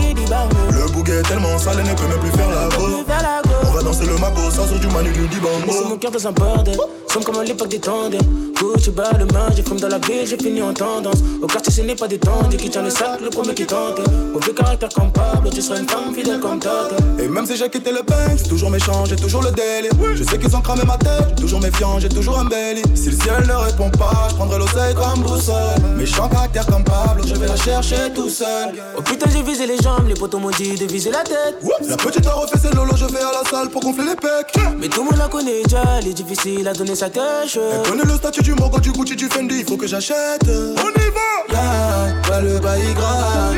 Le bouguet est tellement sale, il ne peut même plus faire la go. Va danser le maco, ça sort du manu du mon cœur dans un bordel. Somme comme à l'époque des tandems. Gucci bas le main, j'ai dans la ville, j'ai fini en tendance. Au quartier, ce n'est pas des tendres. Qui tient le sac, le premier qui tente. Mauvais caractère comme Pablo, tu seras une femme fidèle comme Tata. Et même si j'ai quitté le pain, c'est toujours méchant, j'ai toujours le délire. Je sais qu'ils ont cramé ma tête, j'ai toujours méfiant, j'ai toujours un belly. Si le ciel ne répond pas, je prendrai l'oseille comme boussole. Méchant caractère comme Pablo, je vais la chercher tout seul. Oh putain, j'ai visé les jambes, les potos m'ont dit de viser la tête. La petite a refait ses lolos, je vais à la salle pour gonfler les pecs. Mais tout le monde la connaît déjà, elle est difficile à donner sa cache. Elle connaît le statut du Mogo, du Gucci, du Fendi, il faut que j'achète. On y va! Là, bah le bail grave.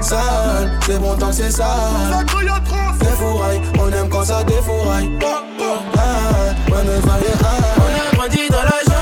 Sale, c'est bon tant que c'est sale. Défouraille, on aime quand ça défouraille. Ah, bonne vaille, ah. On a grandi dans la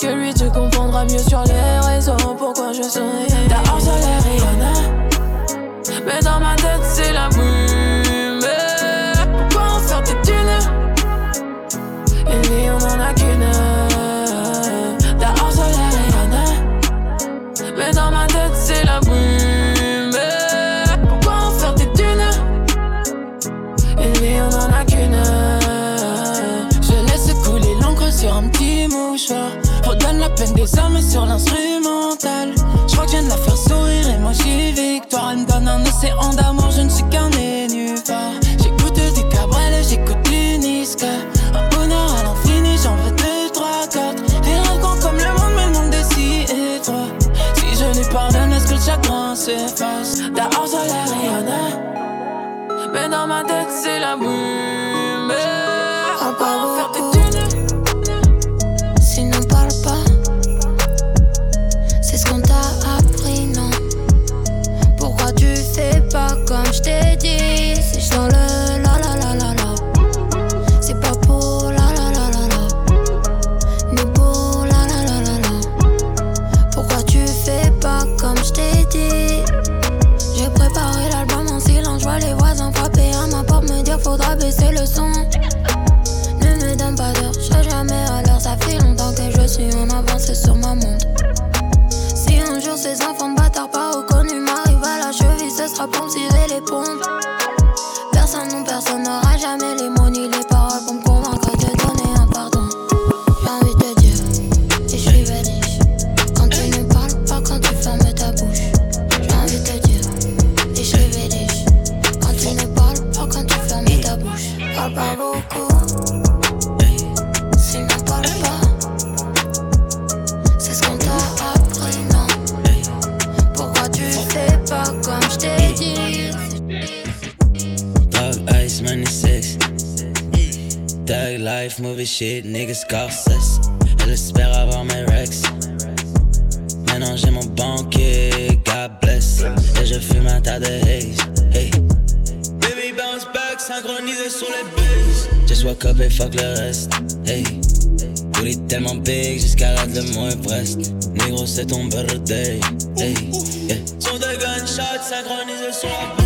que lui, tu comprendras mieux sur faudra baisser le son. Ne me donne pas d'heure, je jamais à l'heure. Ça fait longtemps que je suis en avance sur ma montre. Si un jour ces enfants de bâtards pas reconnus m'arrivent à la cheville, ce sera pour tirer les pompes. Shit, niggas Scorsese. Elle espère avoir mes rex. Maintenant j'ai mon banquier, God bless. Et je fume un tas de haze. Hey. Baby bounce back, synchronisé sur les bases. Just woke up et fuck le reste. Hey. Booty tellement big jusqu'à la de mon Everest. Négro, c'est ton birthday. Hey. Yeah. Son de gunshots synchronisé sur la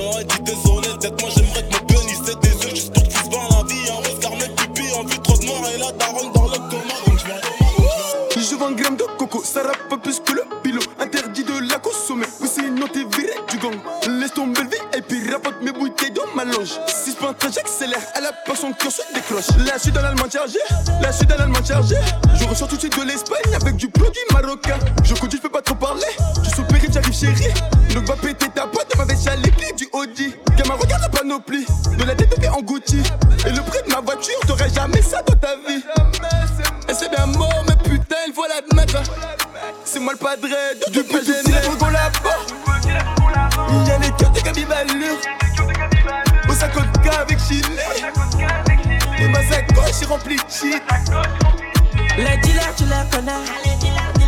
je l'aurais dit désolé. Peut-être moi, j'aimerais que me bénisse des yeux juste pour tu voir la vie. Un regard, mes pupilles, en vue trop de noir et la daronne dans le coma. Je Je vends gramme de coco, ça rappe plus que le pilot. Interdit de la consommer. Oui, sinon t'es viré du gang. Laisse tomber le et puis rapote mes bouteilles dans ma loge. 6 points j'accélère. Elle a pas son cœur se décroche. Là, je suis dans l'allemand chargé. Là, je suis dans l'allemand chargé. Je ressors tout de suite de l'Espagne avec du Le padre de Depuis tout petit, les fourgons là-bas. Y'a les cœurs de Gabi Valure. Au 50K avec Chili. Et ma sacoche est remplie de shit. Les dealers, tu les connais.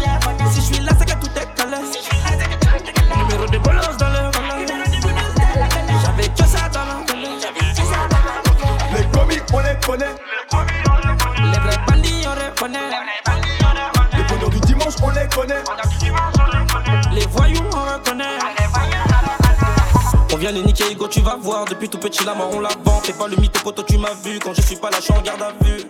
Niquer, Hugo, tu vas voir. Depuis tout petit, la mort, on la vend. Fais pas le mythe, poteau, tu m'as vu. Quand je suis pas là, je suis en garde à vue.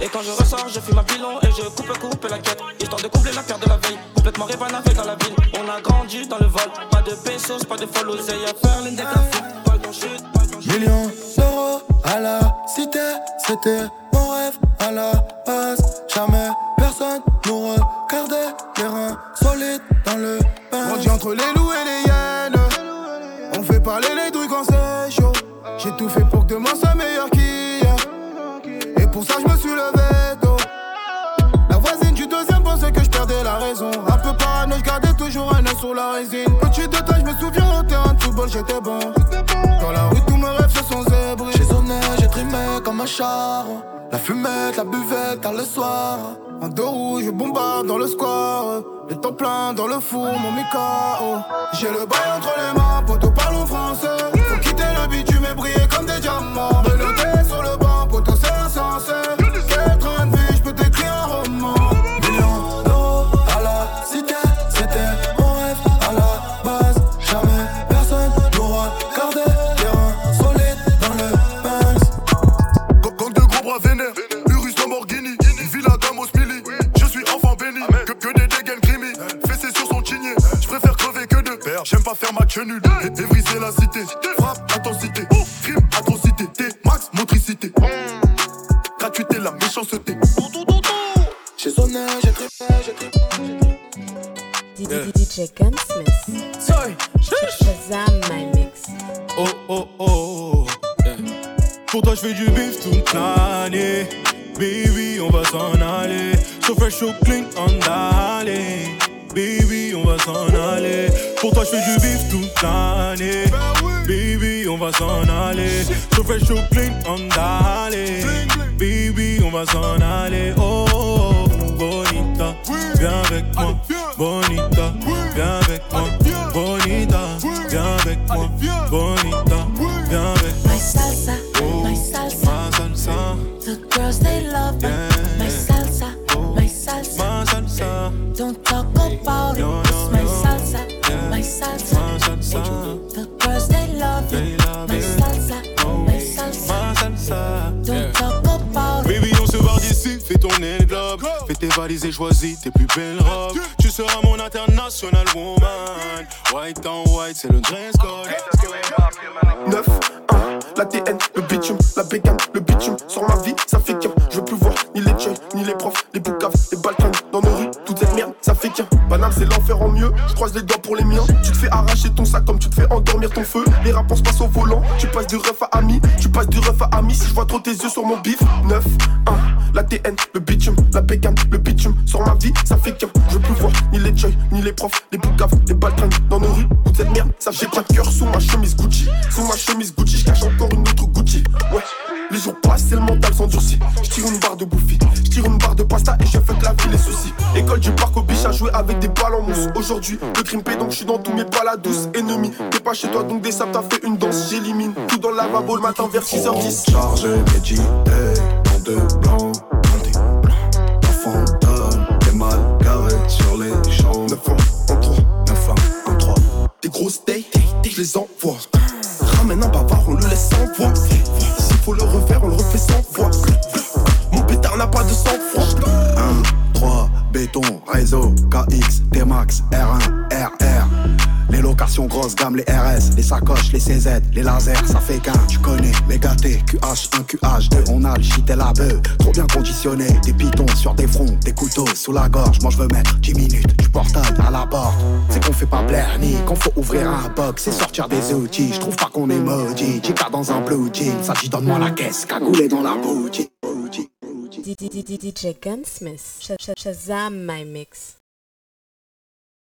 Et quand je ressors, je fume ma pilon et je coupe, coupe la quête. Histoire de combler la perte de la veille. Complètement répanavé dans la ville. On a grandi dans le vol. Pas de pesos, pas de follow. Oseille à faire l'une des Pas de chute, pas de. Millions d'euros à la cité, c'était mon rêve à la entre les loups et les hyènes. On fait parler les douilles quand c'est chaud. J'ai tout fait pour que demain soit meilleur qu'hier. Et pour ça, je me suis levé tôt. La voisine du deuxième pensait que je perdais la raison. Un peu parano, je gardais toujours un œil sur la résine. Petit détail, je me souviens au terrain de football, j'étais bon. Dans la rue, La fumette, la buvette, tard le soir. En deux roues, je bombarde dans le square. Le temps plein dans le four, mon Mikao. J'ai le bail entre les mains, poteau parlons français. Faut quitter le bitume et briller comme des diamants. Menotté sur le banc, poteau c'est insensé. Fais du toute l'année. Baby, on va s'en aller. So fresh, so clean, on d'aller. Baby, on va s'en aller. Pour toi, je fais du bif toute l'année. Baby, on va s'en aller. So fresh, so clean, on d'aller. Baby, on va s'en aller. Oh, oh, oh, bonita, viens avec moi. Bonita, Tes valises et choisis tes plus belles robes. Tu seras mon international woman. White on white, c'est le dress code. 9, 1, la TN, le bitume, la bécane, le bitume. Sur ma vie, ça fait qu'un. Je veux plus voir ni les jeunes, ni les profs, les boucaves, les balkans. Dans nos rues, toute cette merde, ça fait qu'un. Banal, c'est l'enfer en mieux. Je croise les doigts pour les miens. Tu te fais arracher ton sac comme tu te fais endormir ton feu. Les rapports se passent au volant. Tu passes du ref à ami. Tu passes du ref à ami. Si je vois trop tes yeux sur mon bif. 9, 1, la TN, le bitume, la bécane, le bitume. Sur ma vie, ça fait qu'un. Je veux plus voir ni les joy, ni les profs, les boucaves, les balkans. Dans nos rues, toute cette merde, ça fait pas de cœur sous ma chemise Gucci. Sous ma chemise Gucci, je cache encore une autre Gucci. Ouais. Les jours passent, c'est le mental s'endurcit. Je tire une barre de bouffi. Je tire une barre de pasta et je fais que la vie les soucis. École du parc au biche à jouer avec des balles en mousse. Aujourd'hui, le grimpé donc je suis dans tous mes la douce Ennemi, t'es pas chez toi donc des sables t'as fait une danse. J'élimine tout dans la lavabo le matin vers 6h10. Chargé, médité, dans deux blancs. Fantôme, des mal garés sur les champs. 9 ans, en 3, 9 ans, en 3. Des grosses dates, je les envoie. Ramène un bavard, on le laisse sans voix. S'il faut le refaire, on le refait sans voix. Mon pétard n'a pas de sang froid. 1, 3, béton, réseau, KX, T-Max, R1, RR. Les locations grosses gamme, les RS, les sacoches, les CZ, les lasers, ça fait qu'un, tu connais, les gâtés, QH1, QH2, on a le shit et la beuh, trop bien conditionné, des pitons sur des fronts, des couteaux sous la gorge, moi je veux mettre 10 minutes, du portail à la porte, c'est qu'on fait pas blaire ni qu'on faut ouvrir un box, c'est sortir des outils, je trouve pas qu'on est maudit, pas dans un blue jean, ça dit donne-moi la caisse, cagoulé dans la boutique. DJ Gunsmith, Shazam my mix.